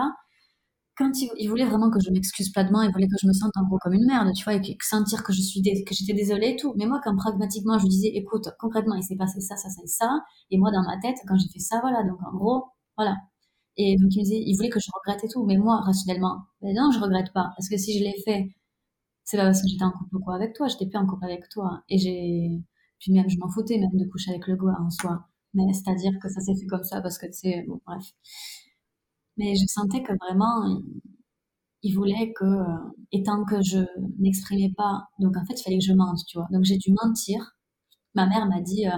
quand il, voulait vraiment que je m'excuse platement, il voulait que je me sente en gros comme une merde, tu vois, et que, sentir que je suis que j'étais désolée et tout. Mais moi, quand pragmatiquement, je lui disais, écoute, concrètement, il s'est passé ça, ça, ça et ça, et moi, dans ma tête, quand j'ai fait ça, voilà, donc en gros, voilà. Et donc il me disait, il voulait que je regrette et tout, mais moi, rationnellement, ben non, je regrette pas, parce que si je l'ai fait, c'est pas parce que j'étais en couple quoi avec toi, j'étais plus en couple avec toi, et j'ai, puis même, je m'en foutais même de coucher avec le gars en soi. Mais c'est-à-dire que ça s'est fait comme ça parce que, tu sais, bon, bref. Mais je sentais que vraiment, il, voulait que, et tant que je n'exprimais pas, donc en fait, il fallait que je mente, tu vois. Donc j'ai dû mentir. Ma mère m'a dit, euh,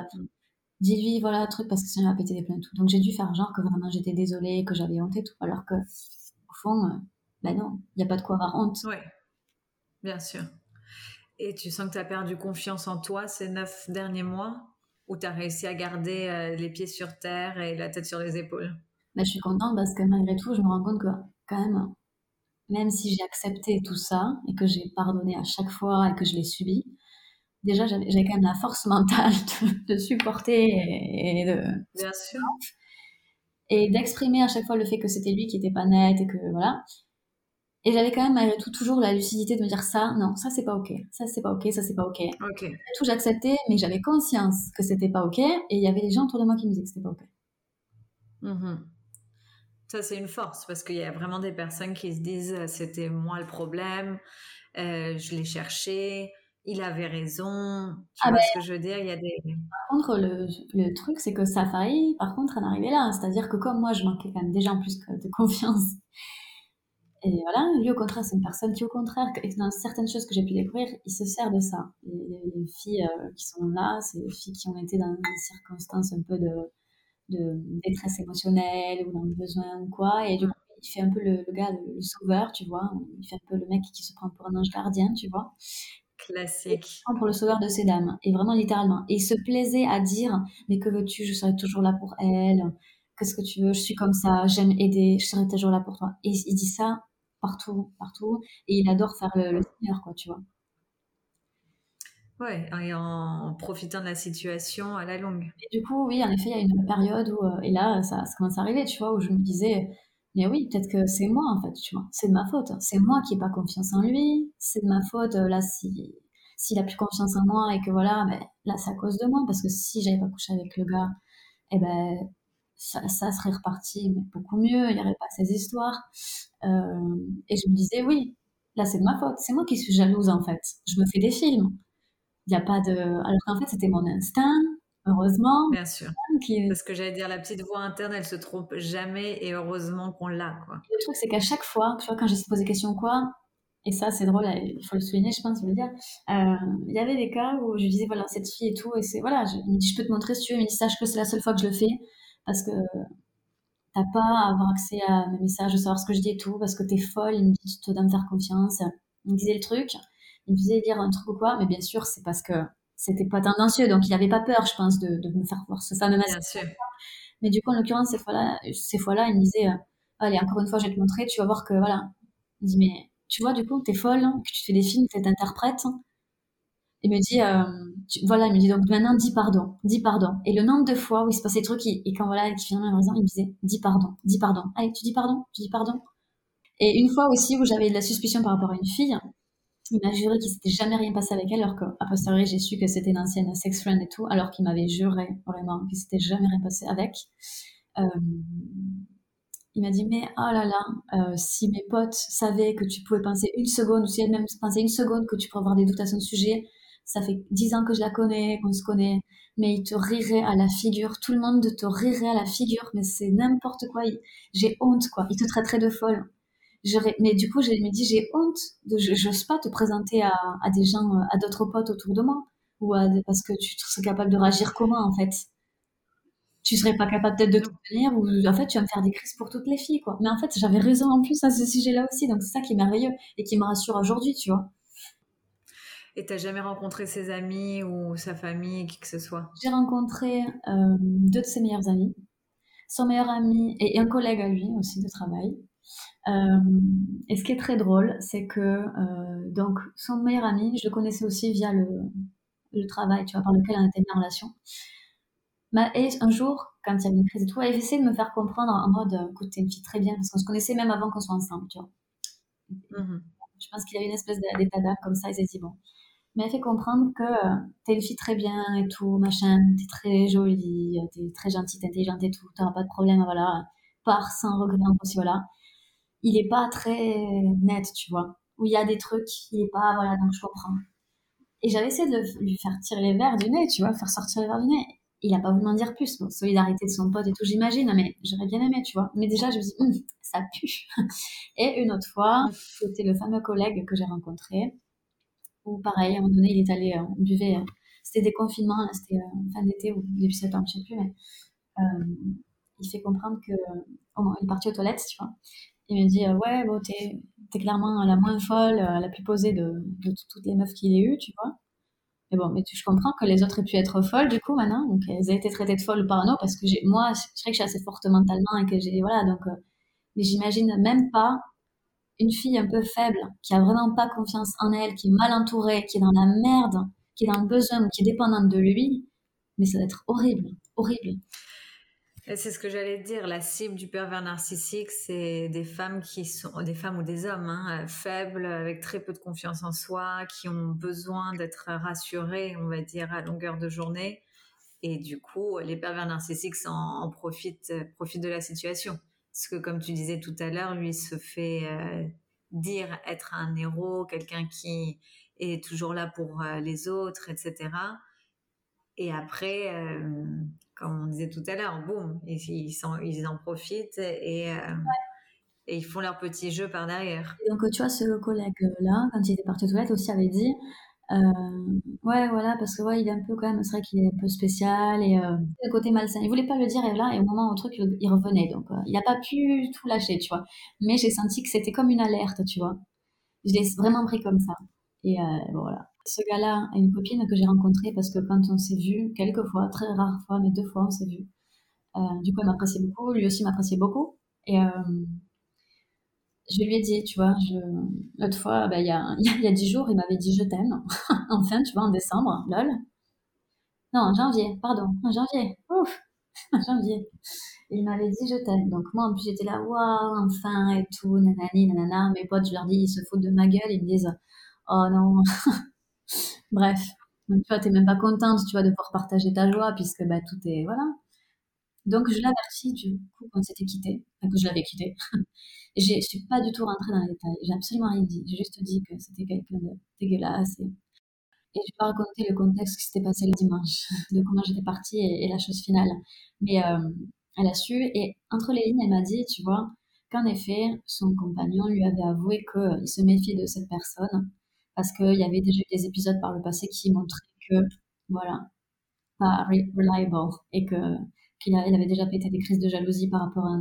dis-lui, voilà, un truc, parce que sinon il va péter des plombs tout. Donc j'ai dû faire genre que vraiment j'étais désolée, que j'avais honte et tout. Alors que, au fond, euh, ben non, il n'y a pas de quoi avoir honte. Oui, bien sûr. Et tu sens que tu as perdu confiance en toi ces neuf derniers mois Ou tu as réussi à garder euh, les pieds sur terre et la tête sur les épaules? Bah, Je suis contente parce que malgré tout, je me rends compte que quand même, même si j'ai accepté tout ça et que j'ai pardonné à chaque fois et que je l'ai subi, déjà j'avais quand même la force mentale de, supporter et, de... Bien sûr. Et d'exprimer à chaque fois le fait que c'était lui qui était pas net et que voilà. Et j'avais quand même malgré tout toujours la lucidité de me dire ça, non, ça c'est pas ok, ça c'est pas ok, ça c'est pas ok. Tout j'acceptais, mais j'avais conscience que c'était pas ok, et il y avait des gens autour de moi qui me disaient que c'était pas ok. Mm-hmm. Ça c'est une force parce qu'il y a vraiment des personnes qui se disent euh, c'était moi le problème, euh, je l'ai cherché, il avait raison. Tu ah vois ben, ce que je veux dire? Il y a des. Par contre, le, le truc c'est que failli, par contre, en arriver là, c'est-à-dire que comme moi je manquais quand même déjà en plus de confiance et voilà, lui au contraire, c'est une personne qui au contraire, dans certaines choses que j'ai pu découvrir, il se sert de ça. les filles euh, qui sont là, c'est des filles qui ont été dans des circonstances un peu de, de détresse émotionnelle ou dans le besoin ou quoi. Et du coup, il fait un peu le, gars, le, sauveur, tu vois. Il fait un peu le mec qui se prend pour un ange gardien, tu vois. Classique. Il prend pour le sauveur de ces dames. Et vraiment littéralement. Et il se plaisait à dire, mais que veux-tu, je serai toujours là pour elle. Qu'est-ce que tu veux, je suis comme ça, j'aime aider, je serai toujours là pour toi. Et il dit ça partout, partout. Et il adore faire le, Seigneur, quoi, tu vois. Ouais, et en profitant de la situation à la longue. Et du coup, oui, en effet, il y a une période où, euh, et là, ça, commence à arriver, tu vois, où je me disais, mais oui, peut-être que c'est moi, en fait, tu vois, c'est de ma faute. C'est moi qui n'ai pas confiance en lui, c'est de ma faute, euh, là, si s'il a plus confiance en moi et que voilà, ben, là, c'est à cause de moi, parce que si j'avais pas couché avec le gars, eh ben, ça, ça, serait reparti mais beaucoup mieux, il n'y aurait pas ces histoires. Euh, et je me disais, oui, là c'est de ma faute, c'est moi qui suis jalouse en fait. Je me fais des films. Il n'y a pas de. Alors qu'en fait, c'était mon instinct, heureusement. Bien sûr. Parce que j'allais dire, la petite voix interne, elle se trompe jamais et heureusement qu'on l'a. Quoi. Le truc, c'est qu'à chaque fois, tu vois, quand j'ai posé question quoi, et ça, c'est drôle, il faut le souligner, je pense, je veux dire. Euh, il y avait des cas où je disais, voilà, cette fille et tout, et c'est, voilà, je, me dit, je peux te montrer si tu veux, me dit, sache que c'est la seule fois que je le fais parce que t'as pas à avoir accès à mes messages, de savoir ce que je dis et tout, parce que t'es folle, il me dit, tu dois me faire confiance. Il me disait le truc, il me disait dire un truc ou quoi, mais bien sûr, c'est parce que c'était pas tendancieux, donc il avait pas peur, je pense, de, de me faire voir ce fameux message. Mais du coup, en l'occurrence, ces fois-là, ces fois-là, il me disait, euh, allez, encore une fois, je vais te montrer, tu vas voir que, voilà. Il dit, mais tu vois, du coup, t'es folle, que tu fais des films, t'es interprète, il me dit, euh, voilà, il me dit donc maintenant dis pardon, dis pardon. Et le nombre de fois où il se passait des trucs, et, quand voilà, qui finalement raison, il me disait, dis pardon, dis pardon. Allez, tu dis pardon, tu dis pardon. Et une fois aussi où j'avais de la suspicion par rapport à une fille, il m'a juré qu'il s'était jamais rien passé avec elle, alors qu'à posteriori j'ai su que c'était une ancienne sex friend et tout, alors qu'il m'avait juré vraiment qu'il s'était jamais rien passé avec. Euh, il m'a dit mais oh là là, euh, si mes potes savaient que tu pouvais penser une seconde, ou si elles même pensaient une seconde que tu pourrais avoir des doutes à son sujet, ça fait dix ans que je la connais, qu'on se connaît, mais il te rirait à la figure, tout le monde te rirait à la figure, mais c'est n'importe quoi, j'ai honte, quoi, il te traiterait de folle. Mais du coup, je me dis, j'ai honte, de, je n'ose pas te présenter à, à, des gens, à d'autres potes autour de moi, ou parce que tu serais capable de réagir comment, en fait? Tu serais pas capable peut-être de te tenir ou en fait tu vas me faire des crises pour toutes les filles quoi. Mais en fait j'avais raison en plus à ce sujet là aussi donc c'est ça qui est merveilleux et qui me rassure aujourd'hui tu vois. Et t'as jamais rencontré ses amis ou sa famille, qui que ce soit? J'ai rencontré euh, deux de ses meilleurs amis, son meilleur ami et un collègue à lui aussi de travail. Euh, et ce qui est très drôle, c'est que euh, donc son meilleur ami, je le connaissais aussi via le, le travail, tu vois, par lequel on était mis en relation. Et un jour, quand il y avait une crise et tout, il essayé de me faire comprendre en mode, écoute, t'es une fille très bien, parce qu'on se connaissait même avant qu'on soit ensemble, tu vois. Mmh je pense qu'il y avait une espèce d'état d'âme comme ça, il s'est dit, bon. Mais elle fait comprendre que euh, t'es une fille très bien et tout, machin, t'es très jolie, t'es très gentille, t'es intelligente et tout, t'auras pas de problème, voilà, pars sans regret, aussi, voilà. Il est pas très net, tu vois. Où il y a des trucs, il est pas, voilà, donc je comprends. Et j'avais essayé de lui faire tirer les verres du nez, tu vois, faire sortir les verres du nez il a pas voulu m'en dire plus. Bon, solidarité de son pote et tout, j'imagine, mais j'aurais bien aimé, tu vois. Mais déjà, je me dis, hum, ça pue. Et une autre fois, c'était le fameux collègue que j'ai rencontré, où pareil, à un moment donné, il est allé, euh, on buvait, euh, c'était des confinements, c'était euh, fin d'été ou début septembre, je sais plus, mais il fait comprendre que, oh, il est parti aux toilettes, tu vois. Il me dit, ouais, bon, t'es, clairement la moins folle, la plus posée de, toutes les meufs qu'il ait eues, tu vois. Mais bon, mais je comprends que les autres aient pu être folles du coup maintenant, donc elles aient été traitées de folles ou parano parce que moi, je sais que je suis assez forte mentalement et que j'ai, voilà, donc, euh, mais j'imagine même pas une fille un peu faible qui a vraiment pas confiance en elle, qui est mal entourée, qui est dans la merde, qui est dans le besoin, qui est dépendante de lui, mais ça va être horrible, horrible. C'est ce que j'allais dire. La cible du pervers narcissique, c'est des femmes qui sont, des femmes ou des hommes hein, faibles, avec très peu de confiance en soi, qui ont besoin d'être rassurés, on va dire, à longueur de journée. Et du coup, les pervers narcissiques en, profitent, profitent de la situation. Parce que, comme tu disais tout à l'heure, lui se fait euh, dire être un héros, quelqu'un qui est toujours là pour euh, les autres, etc. Et après, euh, comme on disait tout à l'heure, boum, ils, ils, en profitent et, euh, et, ils font leur petit jeu par derrière. donc, tu vois, ce collègue-là, quand il était parti aux toilettes, aussi avait dit euh, Ouais, voilà, parce que ouais, il est un peu quand même, c'est vrai qu'il est un peu spécial et euh, le côté malsain. Il voulait pas le dire et là, et au moment où le truc, il revenait. Donc, il n'a pas pu tout lâcher, tu vois. Mais j'ai senti que c'était comme une alerte, tu vois. Je l'ai vraiment pris comme ça. Et voilà. Ce gars-là a une copine que j'ai rencontrée parce que quand on s'est vu, quelques fois, très rares fois, mais deux fois on s'est vu. Euh, du coup, elle m'appréciait beaucoup, lui aussi m'appréciait beaucoup. Et euh, je lui ai dit, tu vois, l'autre fois, bah, il y, a, y a dix jours, il m'avait dit je t'aime. enfin, tu vois, en décembre, lol. Non, en janvier, pardon, en janvier. Ouf, en janvier. Il m'avait dit je t'aime. Donc moi, en plus, j'étais là, waouh, enfin, et tout, nanani, nanana. Mes potes, je leur dis, ils se foutent de ma gueule, ils me disent, oh non, Bref, tu vois, t'es même pas contente, tu vois, de pouvoir partager ta joie puisque bah, tout est voilà. Donc je l'avertis du coup quand c'était quitté, enfin, que je l'avais quitté. je suis pas du tout rentrée dans les détails, j'ai absolument rien dit. J'ai juste dit que c'était quelqu'un de dégueulasse et, et je vais pas raconter le contexte qui s'était passé le dimanche, de comment j'étais partie et, la chose finale. Mais euh, elle a su et entre les lignes, elle m'a dit, tu vois, qu'en effet, son compagnon lui avait avoué qu'il se méfiait de cette personne parce qu'il y avait déjà eu des épisodes par le passé qui montraient que, voilà, pas reliable et que qu'il avait déjà pété des crises de jalousie par rapport à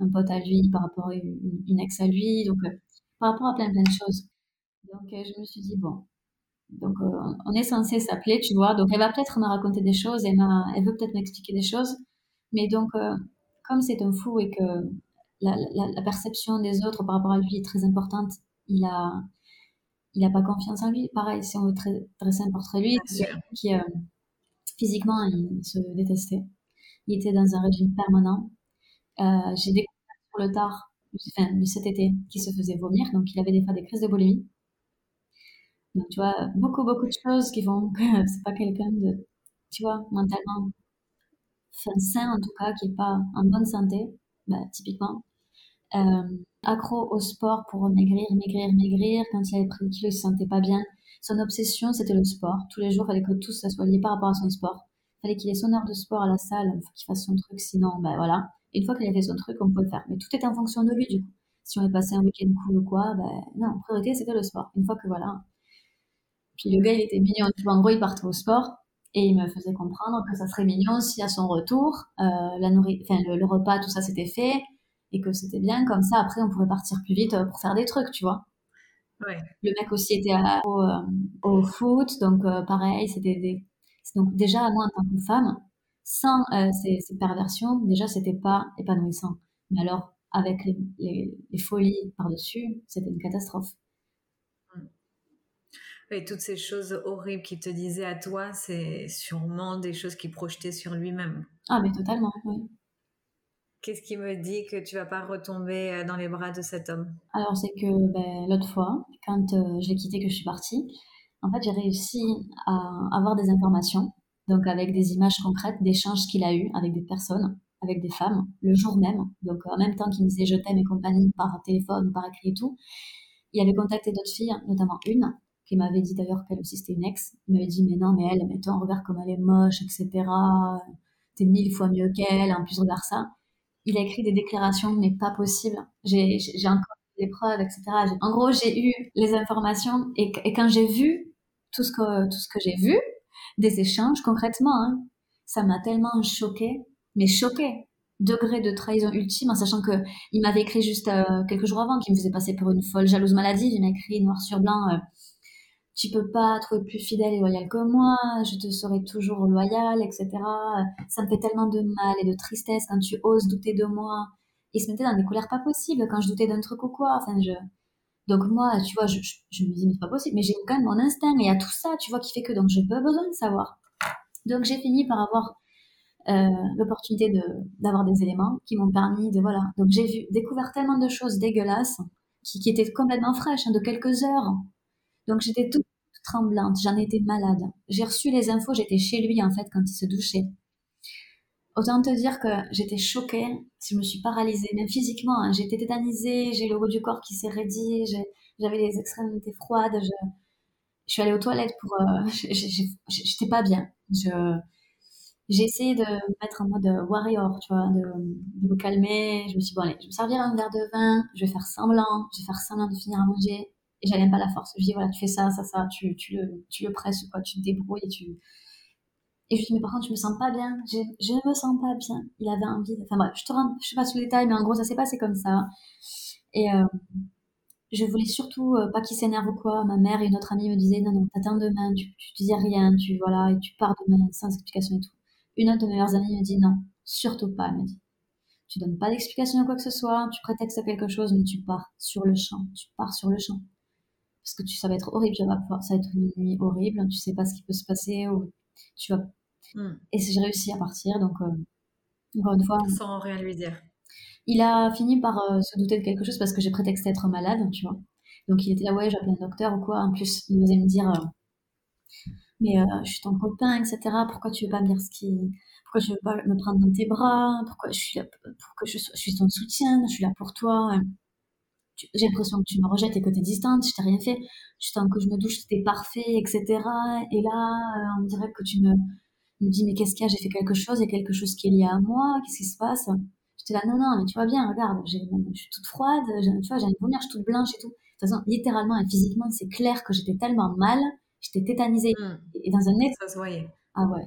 un, pote à lui, par rapport à une, ex à lui, donc euh, par rapport à plein plein de choses. Donc euh, je me suis dit bon, donc euh, on est censé s'appeler, tu vois, donc elle va peut-être me raconter des choses, elle, elle veut peut-être m'expliquer des choses, mais donc comme c'est un fou et que la, la, perception des autres par rapport à lui est très importante, il a il n'a pas confiance en lui. Pareil, si on veut dresser un portrait de lui, qui euh, physiquement, il se détestait. Il était dans un régime permanent. Euh, j'ai découvert sur le tard, enfin, cet été, qu'il se faisait vomir, donc il avait des fois des crises de boulimie. Donc, tu vois, beaucoup, beaucoup de choses qui font que c'est pas quelqu'un de, tu vois, mentalement sain en tout cas, qui est pas en bonne santé, bah, typiquement. Euh, accro au sport pour maigrir, maigrir, maigrir. Quand il avait pris kilo, il se sentait pas bien. Son obsession, c'était le sport. Tous les jours, il fallait que tout ça soit lié par rapport à son sport. Il fallait qu'il ait son heure de sport à la salle, qu'il fasse son truc, sinon, ben voilà. une fois qu'il avait fait son truc, on pouvait le faire. Mais tout était en fonction de lui, du coup. Si on est passé un week-end cool ou quoi, ben non, priorité, c'était le sport. Une fois que voilà. Puis le gars, il était mignon. En gros, il partait au sport et il me faisait comprendre que ça serait mignon si à son retour, euh, la nourriture, enfin, le, le repas, tout ça, c'était fait et que c'était bien comme ça après on pourrait partir plus vite euh, pour faire des trucs tu vois Le mec aussi était au, au, foot, donc pareil, c'était des... Donc déjà, moi, en tant que femme, sans ces, ces, perversions, déjà, c'était pas épanouissant. Mais alors, avec les, les, folies par-dessus, c'était une catastrophe. Et toutes ces choses horribles qu'il te disait à toi, c'est sûrement des choses qu'il projetait sur lui-même. Ah, mais totalement, oui. Qu'est-ce qui me dit que tu vas pas retomber euh, dans les bras de cet homme? Alors, c'est que ben, l'autre fois, quand euh, je quitté, que je suis partie, en fait, j'ai réussi à avoir des informations, donc avec des images concrètes d'échanges qu'il a eu avec des personnes, avec des femmes, le jour même. Donc, en même temps qu'il me disait je t'aime et compagnie par téléphone par écrit et tout, il avait contacté d'autres filles, notamment une, qui m'avait dit d'ailleurs qu'elle aussi c'était une ex. Il m'avait dit, mais non, mais elle, mais toi, regarde comme elle est moche, etc. T'es mille fois mieux qu'elle, en plus, regarde ça. Il a écrit des déclarations, mais pas possible. J'ai encore des preuves, etc. En gros, j'ai eu les informations et, quand j'ai vu tout ce que, que j'ai vu, des échanges concrètement, hein, ça m'a tellement choqué, mais choqué degré de trahison ultime, en sachant que il m'avait écrit juste euh, quelques jours avant qu'il me faisait passer pour une folle jalouse maladive. Il m'a écrit noir sur blanc. Euh, tu peux pas trouver plus fidèle et loyal que moi, je te serai toujours loyal, etc. Ça me fait tellement de mal et de tristesse quand tu oses douter de moi. Il se mettait dans des colères pas possibles quand je doutais d'un truc ou quoi. Enfin, je... Donc moi, tu vois, je, je, me dis, mais c'est pas possible. Mais j'ai quand même mon instinct. Mais il y a tout ça, tu vois, qui fait que donc j'ai pas besoin de savoir. Donc j'ai fini par avoir euh, l'opportunité d'avoir des éléments qui m'ont permis de, voilà. Donc j'ai découvert tellement de choses dégueulasses qui, qui étaient complètement fraîches, hein, de quelques heures. Donc j'étais toute tremblante, j'en étais malade. J'ai reçu les infos, j'étais chez lui en fait quand il se douchait. Autant te dire que j'étais choquée, je me suis paralysée, même physiquement, hein. j'étais tétanisée, j'ai le haut du corps qui s'est raidi, j'avais les extrémités froides, je, suis allée aux toilettes pour... Euh, j'étais pas bien. j'ai essayé de me mettre en mode warrior, tu vois, de, me calmer. Je me suis dit, bon allez, je vais me servir un verre de vin, je vais faire semblant, je vais faire semblant de finir à manger et j'avais pas la force. Je dis voilà, tu fais ça, ça, ça, tu, tu, le, tu le presses quoi, tu te débrouilles et tu. Et je dis mais par contre, je me sens pas bien, je, je me sens pas bien. Il avait envie. Enfin bref, je te rends, je sais pas sous les détails, mais en gros, ça s'est passé comme ça. Et euh, je voulais surtout euh, pas qu'il s'énerve ou quoi. Ma mère et une autre amie me disaient non, non, t'attends demain, tu, tu disais rien, tu voilà, et tu pars demain sans explication et tout. Une autre de mes meilleures amies me dit non, surtout pas, elle me dit. Tu donnes pas d'explication à quoi que ce soit, tu prétextes quelque chose, mais tu pars sur le champ, tu pars sur le champ parce que tu, ça va être horrible, ça va, ça va être une nuit horrible, tu sais pas ce qui peut se passer, ou tu vas... Hmm. Et j'ai réussi à partir, donc euh, encore une fois... Sans rien lui dire. Il a fini par euh, se douter de quelque chose parce que j'ai prétexté être malade, tu vois. Donc il était là, ouais, j'appelle un docteur ou quoi. En plus, il osait me dire, euh, mais je suis ton copain, etc. Pourquoi tu veux pas me dire ce qui... Pourquoi tu veux pas me prendre dans tes bras? Pourquoi je suis là, pourquoi je, je suis ton soutien Je suis là pour toi j'ai l'impression que tu me rejettes et que tu es distante, je t'ai rien fait, je sens que je me douche, c'était parfait, etc. Et là, euh, on dirait que tu me, me dis, mais qu'est-ce qu'il y a, j'ai fait quelque chose, il y a quelque chose qui est lié à moi, qu'est-ce qui se passe? J'étais là, non, non, mais tu vois bien, regarde, je suis toute froide, tu vois, j'ai une vomir, je suis toute blanche et tout. De toute façon, littéralement et physiquement, c'est clair que j'étais tellement mal, j'étais tétanisée. Hmm. Et dans un Ça se voyait. Ah ouais.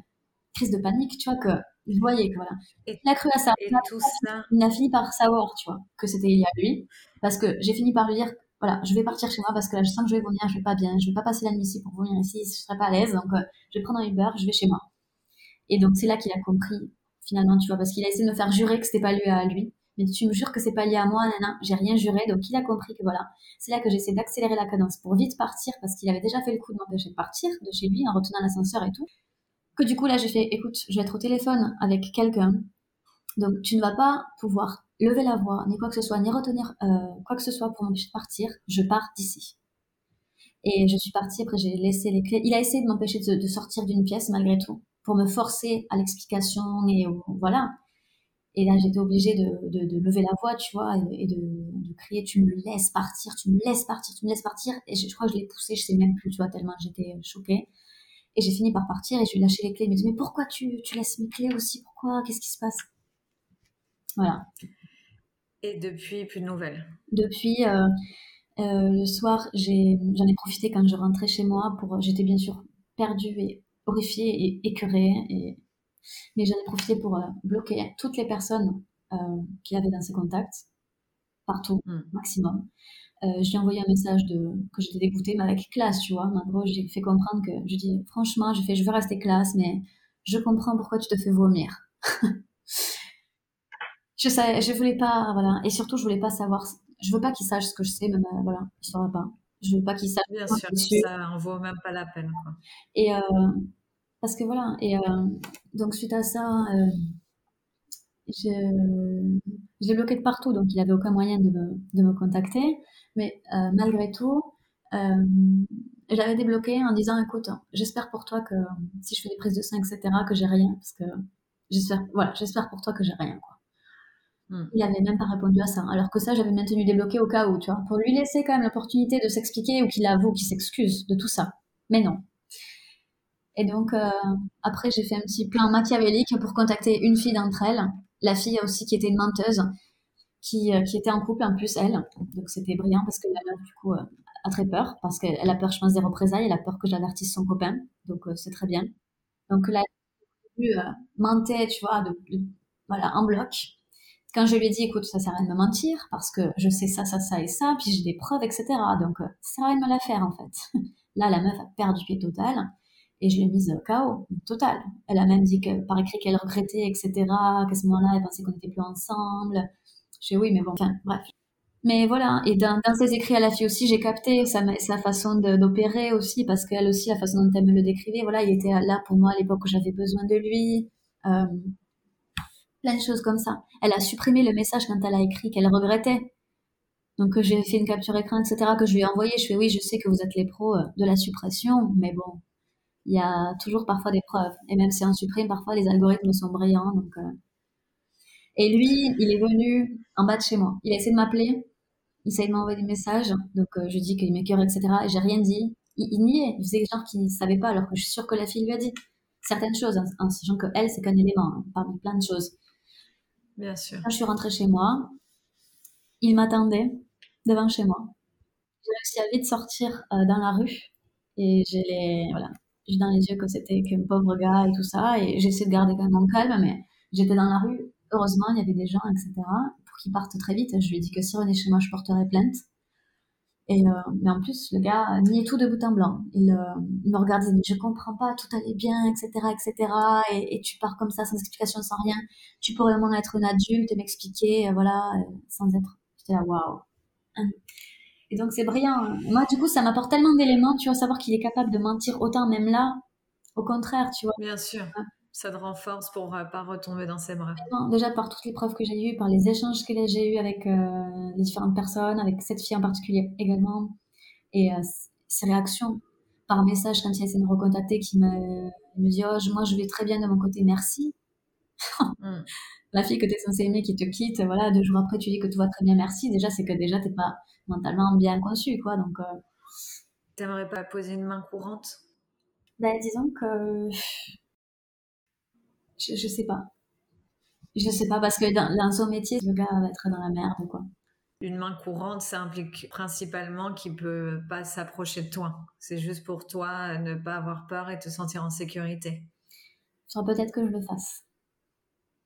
Crise de panique, tu vois, que je voyais que voilà. Et, il a cru à ça. Et tout ça. Il a fini par savoir, tu vois, que c'était lié à lui. Parce que j'ai fini par lui dire, voilà, je vais partir chez moi parce que là, je sens que je vais vomir, je vais pas bien, je vais pas passer la nuit ici pour vomir ici, je serai pas à l'aise, donc euh, je vais prendre un Uber, je vais chez moi. Et donc, c'est là qu'il a compris, finalement, tu vois, parce qu'il a essayé de me faire jurer que c'était pas lié à lui. Mais tu me jures que c'est pas lié à moi, nana, j'ai rien juré, donc il a compris que voilà. C'est là que j'essaie d'accélérer la cadence pour vite partir, parce qu'il avait déjà fait le coup de m'empêcher de partir de chez lui en retenant l'ascenseur et tout. Du coup, là, j'ai fait, écoute, je vais être au téléphone avec quelqu'un, donc tu ne vas pas pouvoir lever la voix, ni quoi que ce soit, ni retenir euh, quoi que ce soit pour m'empêcher de partir, je pars d'ici. Et je suis partie, après j'ai laissé les clés. Il a essayé de m'empêcher de, sortir d'une pièce malgré tout, pour me forcer à l'explication et voilà. Et là j'étais obligée de, lever la voix, tu vois, et, de, crier tu me laisses partir, tu me laisses partir, tu me laisses partir. Et je, crois que je l'ai poussé, je sais même plus, tu vois, tellement j'étais choquée. Et j'ai fini par partir et je lui ai lâché les clés. Il me dit mais pourquoi tu, tu laisses mes clés aussi? Pourquoi? Qu'est-ce qui se passe? Voilà. Et depuis, plus de nouvelles? Depuis, euh, euh, le soir, j'en ai, profité quand je rentrais chez moi. pour J'étais bien sûr perdue et horrifiée et écœurée. Et, mais j'en ai profité pour euh, bloquer toutes les personnes qu'il avait dans ses contacts, partout, hmm. maximum. Je lui ai envoyé un message de que j'étais dégoûtée, mais avec classe, tu vois. En gros, j'ai fait comprendre que je dis franchement, je fais je veux rester classe, mais je comprends pourquoi tu te fais vomir. je sais, je voulais pas, voilà, et surtout je voulais pas savoir, je veux pas qu'il sache ce que je sais, même voilà, il saura pas. Je veux pas qu'il sache. Bien sûr, ça en vaut même pas la peine. Quoi. Et euh, parce que voilà, et euh, donc suite à ça, euh, je, je l'ai bloqué de partout, donc il avait aucun moyen de me, de me contacter. Mais euh, malgré tout, euh, j'avais débloqué en disant écoute, j'espère pour toi que si je fais des prises de sang, etc., que j'ai rien, parce que j'espère, voilà, j'espère pour toi que j'ai rien, quoi. Hmm. Il avait même pas répondu à ça. Alors que ça, j'avais maintenu débloqué au cas où, tu vois, pour lui laisser quand même l'opportunité de s'expliquer ou qu'il avoue, qu'il s'excuse de tout ça. Mais non. Et donc, euh, après, j'ai fait un petit plan machiavélique pour contacter une fille d'entre elles. La fille aussi qui était une menteuse, qui, euh, qui était en couple en plus, elle. Donc, c'était brillant parce que la meuf, du coup, euh, a très peur parce qu'elle a peur, je pense, des représailles. Elle a peur que j'avertisse son copain. Donc, euh, c'est très bien. Donc, là, euh, mentait, tu vois, de, voilà, en bloc quand je lui ai dit, écoute, ça sert à rien de me mentir, parce que je sais ça, ça, ça et ça, puis j'ai des preuves, etc. Donc, ça sert à rien de me la faire, en fait. Là, la meuf a perdu pied total, et je l'ai mise KO, total. Elle a même dit que, par écrit qu'elle regrettait, etc., qu'à ce moment-là, elle pensait qu'on n'était plus ensemble. Je dis oui, mais bon, enfin, bref. Mais voilà, et dans, ses écrits à la fille aussi, j'ai capté sa, façon d'opérer aussi, parce qu'elle aussi, la façon dont elle me le décrivait, voilà, il était là pour moi à l'époque où j'avais besoin de lui. Euh, plein de choses comme ça. Elle a supprimé le message quand elle a écrit qu'elle regrettait. Donc j'ai fait une capture écran, etc., que je lui ai envoyé. Je fais oui, je sais que vous êtes les pros euh, de la suppression, mais bon, il y a toujours parfois des preuves. Et même si on supprime, parfois les algorithmes sont brillants. Donc, euh... Et lui, il est venu en bas de chez moi. Il a essayé de m'appeler, il essayé de m'envoyer des messages. Donc euh, je dis qu'il m'écœure, etc. Et j'ai rien dit. Il, il niait, il faisait genre qu'il ne savait pas, alors que je suis sûre que la fille lui a dit certaines choses, en, sachant que elle, c'est qu'un élément hein, parmi plein de choses. Bien sûr. Quand je suis rentrée chez moi, il m'attendait devant chez moi. J'ai réussi à vite sortir euh, dans la rue et j'ai les voilà, j'ai dans les yeux que c'était qu'un pauvre gars et tout ça et j'essaie de garder quand même mon calme mais j'étais dans la rue. Heureusement, il y avait des gens, etc. pour qu'ils partent très vite. Je lui ai dit que si on est chez moi, je porterai plainte. Et, euh, mais en plus, le gars niait tout de bout en blanc. Il, euh, il me regardait, mais je comprends pas, tout allait bien, etc., etc. Et, et, tu pars comme ça, sans explication, sans rien. Tu pourrais vraiment être une adulte et m'expliquer, euh, voilà, euh, sans être. J'étais là, waouh. Et donc, c'est brillant. Moi, du coup, ça m'apporte tellement d'éléments, tu vois, savoir qu'il est capable de mentir autant, même là. Au contraire, tu vois. Bien sûr ça te renforce pour euh, pas retomber dans ses bras? déjà par toutes les preuves que j'ai eues, par les échanges que j'ai eus avec euh, les différentes personnes, avec cette fille en particulier également, et euh, ses réactions par message quand il essaie de me recontacter, qui me, me dit oh, moi je vais très bien de mon côté, merci. mm. La fille que tu es censée aimer qui te quitte, voilà, deux jours après tu dis que tout va très bien, merci. Déjà, c'est que déjà t'es pas mentalement bien conçu, quoi. Donc, euh... t'aimerais pas poser une main courante? Ben, disons que je, je sais pas. Je sais pas, parce que dans, dans son métier, le gars va être dans la merde, quoi. Une main courante, ça implique principalement qu'il peut pas s'approcher de toi. C'est juste pour toi ne pas avoir peur et te sentir en sécurité. Enfin, peut-être que je le fasse.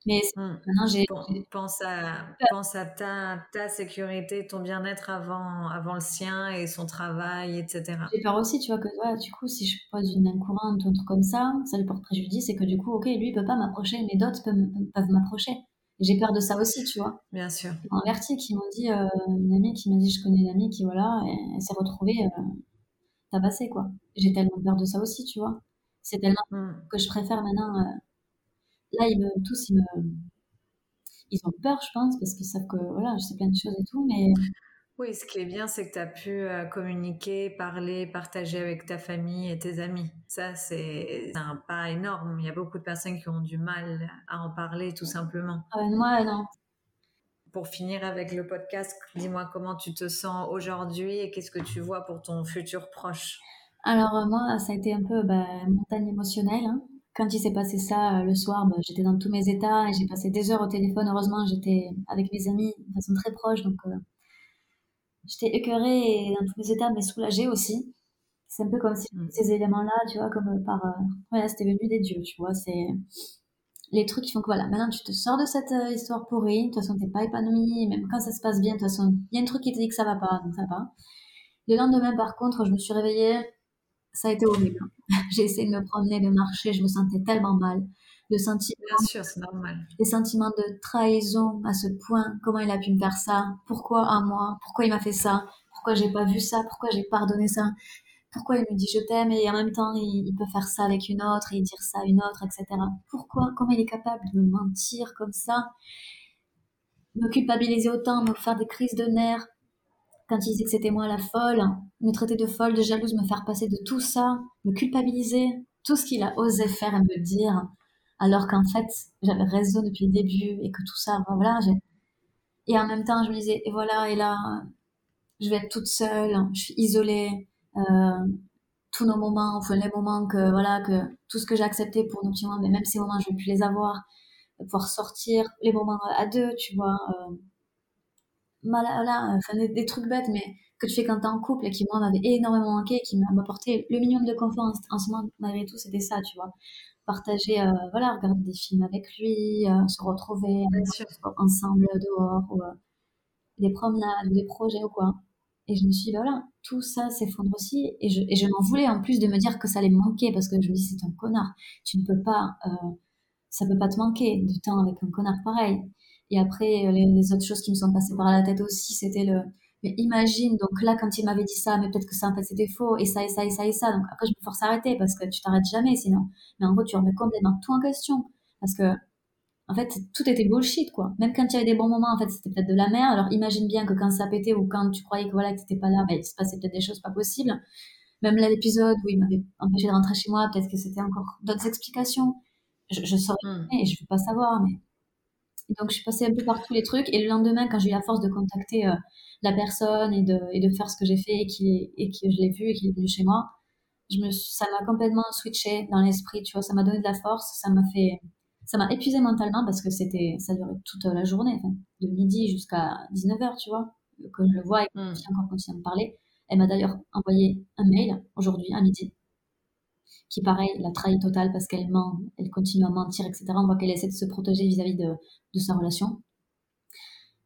Mais mmh. maintenant, j'ai. Pense à, pense à ta, ta sécurité, ton bien-être avant, avant le sien et son travail, etc. J'ai peur aussi, tu vois, que ouais, du coup, si je pose une main courante ou un truc comme ça, ça lui porte préjudice et que du coup, ok, lui, il peut pas m'approcher, mais d'autres peuvent, m'approcher. J'ai peur de ça aussi, tu vois. Bien sûr. En vertige, qui m'ont dit, euh, une amie qui m'a dit, je connais une amie qui, voilà, elle, s'est retrouvée euh, tabassée, quoi. J'ai tellement peur de ça aussi, tu vois. C'est tellement mmh. que je préfère maintenant. Euh, là, ils me, tous, ils me, ils ont peur, je pense, parce qu'ils savent que, voilà, je sais plein de choses et tout, mais. Oui, ce qui est bien, c'est que tu as pu euh, communiquer, parler, partager avec ta famille et tes amis. Ça, c'est un pas énorme. Il y a beaucoup de personnes qui ont du mal à en parler, tout simplement. Ah ben, moi, non. Pour finir avec le podcast, dis-moi comment tu te sens aujourd'hui et qu'est-ce que tu vois pour ton futur proche? Alors, euh, moi, ça a été un peu bah, montagne émotionnelle. Hein quand il s'est passé ça euh, le soir, bah, j'étais dans tous mes états et j'ai passé des heures au téléphone. Heureusement, j'étais avec mes amis de façon très proche, donc euh, j'étais écœurée et dans tous mes états, mais soulagée aussi. C'est un peu comme si mmh. ces éléments-là, tu vois, comme par, euh, voilà, c'était venu des dieux, tu vois. C'est, les trucs qui font que voilà, maintenant tu te sors de cette euh, histoire pourrie, de toute façon t'es pas épanoui, même quand ça se passe bien, de toute façon il y a un truc qui te dit que ça va pas, donc ça va. Le lendemain par contre, je me suis réveillée, ça a été horrible. J'ai essayé de me promener, de marcher, je me sentais tellement mal. Le sentiment, Bien sûr, c'est normal. Les sentiments de trahison à ce point, comment il a pu me faire ça, pourquoi à moi, pourquoi il m'a fait ça, pourquoi j'ai pas vu ça, pourquoi j'ai pardonné ça? Pourquoi il me dit je t'aime et en même temps il, peut faire ça avec une autre et dire ça à une autre, etc. Pourquoi? Comment il est capable de me mentir comme ça? Me culpabiliser autant, me faire des crises de nerfs? Quand il disait que c'était moi la folle, me traiter de folle, de jalouse, me faire passer de tout ça, me culpabiliser, tout ce qu'il a osé faire et me dire, alors qu'en fait j'avais raison depuis le début et que tout ça, voilà, et en même temps je me disais et voilà et là je vais être toute seule, je suis isolée, euh, tous nos moments, enfin les moments que voilà que tout ce que j'ai accepté pour nos petits moments, mais même ces moments je vais plus les avoir, pouvoir sortir, les moments à deux, tu vois, euh, voilà, enfin des, trucs bêtes, mais que tu fais quand t'es en couple et qui moi m'avait énormément manqué, qui m'a apporté le minimum de confort en, ce moment malgré tout, c'était ça, tu vois, partager, euh, voilà, regarder des films avec lui, se retrouver ensemble dehors ou des promenades ou des projets ou quoi. Et je me suis dit, bah voilà, tout ça s'effondre aussi. Et je, et je m'en voulais en plus de me dire que ça allait me manquer parce que je me dis, c'est un connard. Tu ne peux pas, euh, ça peut pas te manquer du temps avec un connard pareil. Et après, euh, les, autres choses qui me sont passées par la tête aussi, c'était le, mais imagine, donc là, quand il m'avait dit ça, mais peut-être que ça, en fait, c'était faux, et ça, et ça, et ça, et ça. Donc après, je me force à arrêter parce que tu t'arrêtes jamais sinon. Mais en gros, tu remets complètement tout en question. Parce que en fait, tout était bullshit, quoi. Même quand il y avait des bons moments, en fait, c'était peut-être de la merde. Alors, imagine bien que quand ça pétait ou quand tu croyais que voilà, que t'étais pas là, ben, il se passait peut-être des choses pas possibles. Même là, l'épisode où il m'avait empêché de rentrer chez moi, peut-être que c'était encore d'autres explications. Je, je saurais hmm. et je veux pas savoir, mais. Donc, je suis passée un peu par tous les trucs. Et le lendemain, quand j'ai eu la force de contacter euh, la personne et de, et de faire ce que j'ai fait et, qui et que je l'ai vu et qu'il est venu chez moi, je me, ça m'a complètement switché dans l'esprit, tu vois. Ça m'a donné de la force, ça m'a fait ça m'a épuisé mentalement parce que c'était, ça durait toute la journée, de midi jusqu'à 19h, tu vois, que je le vois et que j'ai encore continué à me parler. Elle m'a d'ailleurs envoyé un mail aujourd'hui, à midi, qui pareil, la trahit totale parce qu'elle ment, elle continue à mentir, etc. On voit qu'elle essaie de se protéger vis-à-vis de, de, sa relation.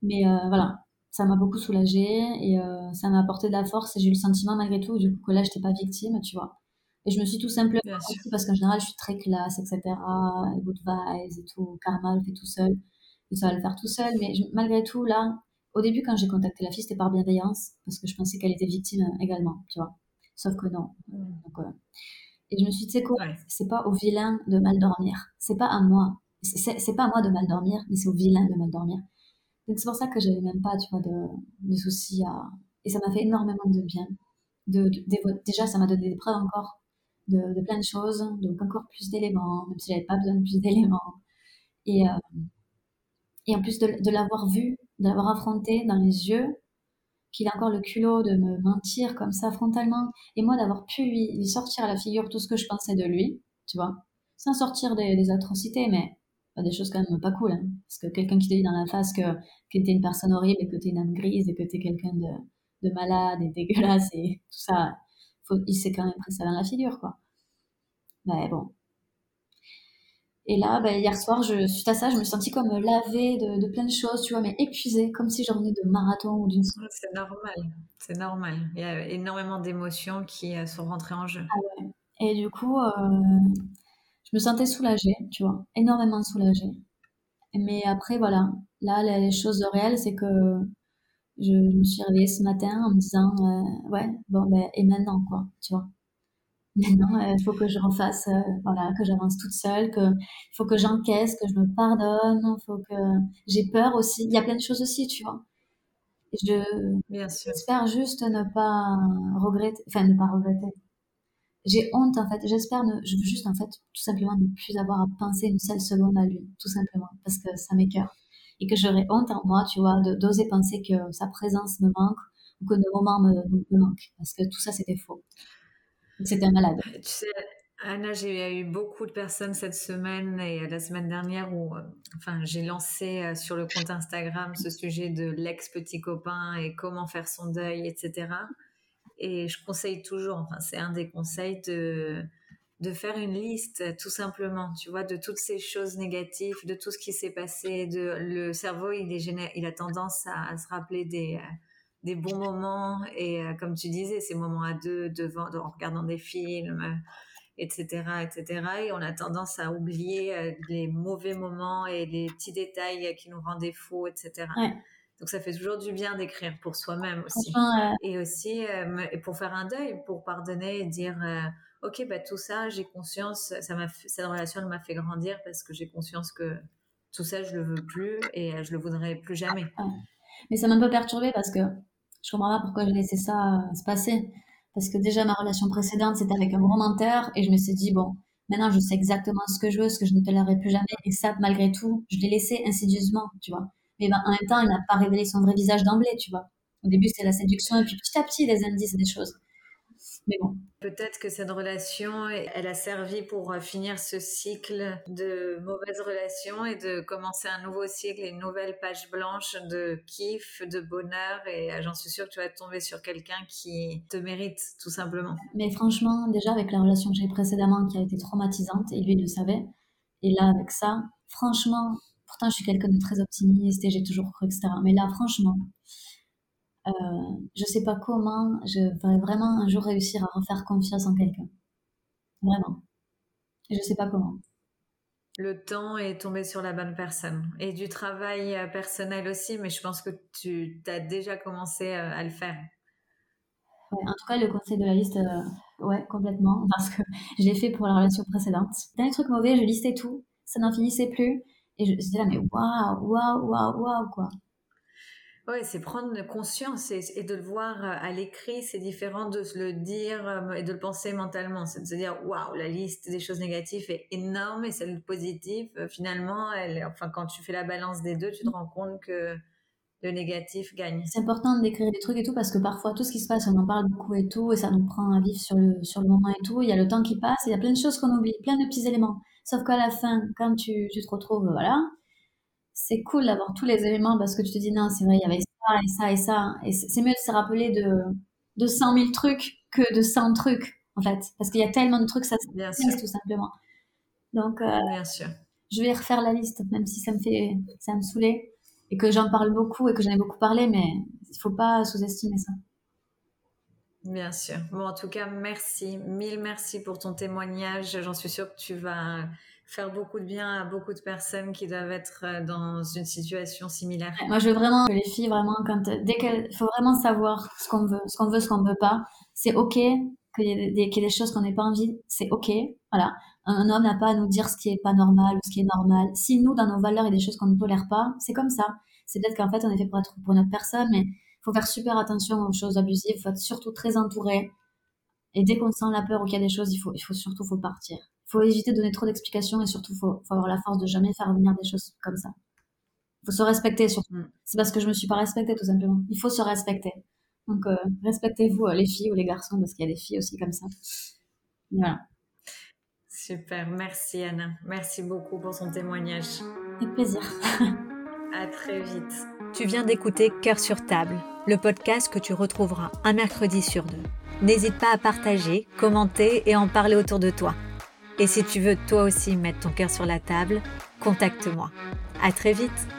Mais euh, voilà, ça m'a beaucoup soulagée et euh, ça m'a apporté de la force et j'ai eu le sentiment malgré tout du coup que là, j'étais pas victime, tu vois. Et je me suis tout simplement parce qu'en général, je suis très classe, etc. Good vibes et tout. Karma le fait tout seul. Et ça va le faire tout seul. Mais malgré tout, là, au début, quand j'ai contacté la fille, c'était par bienveillance parce que je pensais qu'elle était victime également, tu vois. Sauf que non. Mm. Et je me suis dit, tu sais quoi, c'est pas au vilain de mal dormir. C'est pas à moi. C'est pas à moi de mal dormir, mais c'est au vilain de mal dormir. Donc c'est pour ça que j'avais même pas, tu vois, de, de soucis à... Et ça m'a fait énormément de bien. De, déjà, ça m'a donné des preuves encore de, plein de choses, donc encore plus d'éléments, même si j'avais pas besoin de plus d'éléments. Et, euh, et en plus de, l'avoir vu, de l'avoir affronté dans les yeux, qu'il a encore le culot de me mentir comme ça frontalement, et moi d'avoir pu lui, sortir à la figure tout ce que je pensais de lui, tu vois, sans sortir des, atrocités, mais des choses quand même pas cool, hein. parce que quelqu'un qui te dit dans la face que, que t'es une personne horrible et que t'es une âme grise et que t'es quelqu'un de, de malade et dégueulasse et tout ça, il s'est quand même pris ça dans la figure, quoi. Mais bon. Et là, ben, hier soir, je, suite à ça, je me suis sentie comme lavée de, de plein de choses, tu vois, mais épuisée, comme si je revenais de marathon ou d'une... C'est normal, c'est normal. Il y a énormément d'émotions qui euh, sont rentrées en jeu. Ah ouais. Et du coup, euh, je me sentais soulagée, tu vois, énormément soulagée. Mais après, voilà, là, les choses réelles, c'est que je, me suis réveillée ce matin en me disant, euh, ouais, bon, ben, et maintenant, quoi, tu vois. Maintenant, il faut que je refasse, euh, voilà, que j'avance toute seule, que il faut que j'encaisse, que je me pardonne, faut que j'ai peur aussi. Il y a plein de choses aussi, tu vois. Je j'espère juste ne pas regretter, enfin ne pas regretter. J'ai honte en fait. J'espère ne, je veux juste en fait tout simplement ne plus avoir à penser une seule seconde à lui, tout simplement, parce que ça m'écœure et que j'aurais honte en moi, tu vois, d'oser penser que sa présence me manque ou que nos moments me, me manquent, parce que tout ça c'était faux. C'était malade. Tu sais, Anna, j'ai eu beaucoup de personnes cette semaine et la semaine dernière où, euh, enfin, j'ai lancé euh, sur le compte Instagram ce sujet de l'ex-petit copain et comment faire son deuil, etc. Et je conseille toujours, enfin, c'est un des conseils de de faire une liste tout simplement, tu vois, de toutes ces choses négatives, de tout ce qui s'est passé. Le cerveau, il, est il a tendance à, se rappeler des, euh, des bons moments et euh, comme tu disais, ces moments à deux, devant, en regardant des films, etc., etc. Et on a tendance à oublier euh, les mauvais moments et les petits détails qui nous rendent faux, etc. Donc ça fait toujours du bien d'écrire pour soi-même aussi. Et aussi pour faire un deuil, pour pardonner et dire ok, bah, tout ça, j'ai conscience, ça m'a, cette relation m'a fait grandir parce que j'ai conscience que tout ça, je le veux plus et euh, je le voudrais plus jamais. Mais ça m'a un peu perturbée parce que je comprends pas pourquoi j'ai laissé ça euh, se passer. Parce que déjà, ma relation précédente, c'était avec un gros menteur et je me suis dit, bon, maintenant, je sais exactement ce que je veux, ce que je ne tolérerai plus jamais. Et ça, malgré tout, je l'ai laissé insidieusement, tu vois. Mais ben, en même temps, il n'a pas révélé son vrai visage d'emblée, tu vois. Au début, c'était la séduction et puis petit à petit, les indices des choses. Mais bon, Peut-être que cette relation, elle a servi pour euh, finir ce cycle de mauvaises relations et de commencer un nouveau cycle et une nouvelle page blanche de kiff, de bonheur. Et euh, j'en suis sûre que tu vas tomber sur quelqu'un qui te mérite, tout simplement. Mais franchement, déjà avec la relation que j'ai précédemment qui a été traumatisante, et lui le savait, et là avec ça, franchement, pourtant je suis quelqu'un de très optimiste et j'ai toujours cru, etc. Mais là, franchement, euh, je sais pas comment je vais vraiment un jour réussir à refaire confiance en quelqu'un. Vraiment. Je sais pas comment. Le temps est tombé sur la bonne personne. Et du travail euh, personnel aussi, mais je pense que tu as déjà commencé euh, à le faire. en tout cas, le conseil de la liste, ouais, complètement, parce que je l'ai fait pour la relation précédente. Dernier truc mauvais, je listais tout, ça n'en finissait plus, et je disais là, mais waouh, waouh, waouh, waouh, quoi. Oui, c'est prendre conscience et, de le voir euh, à l'écrit, c'est différent de se le dire euh, et de le penser mentalement. C'est de se dire, waouh, la liste des choses négatives est énorme et celle positive, euh, finalement, elle, enfin, quand tu fais la balance des deux, tu te rends compte que le négatif gagne. C'est important d'écrire des trucs et tout parce que parfois tout ce qui se passe, on en parle beaucoup et tout et ça nous prend à vivre sur le, sur le moment et tout. Il y a le temps qui passe et il y a plein de choses qu'on oublie, plein de petits éléments. Sauf qu'à la fin, quand tu, tu te retrouves, voilà, c'est cool d'avoir tous les éléments parce que tu te dis non, c'est vrai, il y avait ça et ça et ça. Et c'est mieux de se rappeler de, de 100 000 trucs que de 100 trucs, en fait. Parce qu'il y a tellement de trucs, ça se tout simplement. Donc, euh, Bien sûr. je vais refaire la liste, même si ça me fait, ça me saouler et que j'en parle beaucoup et que j'en ai beaucoup parlé, mais il faut pas sous-estimer ça. Bien sûr. Bon, en tout cas, merci. Mille merci pour ton témoignage. J'en suis sûre que tu vas faire beaucoup de bien à beaucoup de personnes qui doivent être euh, dans une situation similaire. Moi, je veux vraiment que les filles, vraiment, quand, dès qu'elles, faut vraiment savoir ce qu'on veut, ce qu'on veut, ce qu'on veut pas. C'est ok qu'il y ait des, des choses qu'on n'ait pas envie. C'est ok. Voilà. Un homme n'a pas à nous dire ce qui est pas normal ou ce qui est normal. Si nous, dans nos valeurs, il y a des choses qu'on ne tolère pas, c'est comme ça. C'est peut-être qu'en fait, on est fait pour être pour notre personne, mais faut faire super attention aux choses abusives. Faut être surtout très entouré. Et dès qu'on sent la peur ou qu'il y a des choses, il faut, il faut surtout, faut partir faut éviter de donner trop d'explications et surtout, faut, faut avoir la force de jamais faire venir des choses comme ça. Il faut se respecter surtout. Mm. C'est parce que je me suis pas respectée tout simplement. Il faut se respecter. Donc euh, respectez-vous euh, les filles ou les garçons parce qu'il y a des filles aussi comme ça. Voilà. Super, merci Anna. Merci beaucoup pour son témoignage. Avec plaisir. à très vite. Tu viens d'écouter Cœur sur table, le podcast que tu retrouveras un mercredi sur deux. N'hésite pas à partager, commenter et en parler autour de toi. Et si tu veux toi aussi mettre ton cœur sur la table, contacte-moi. À très vite!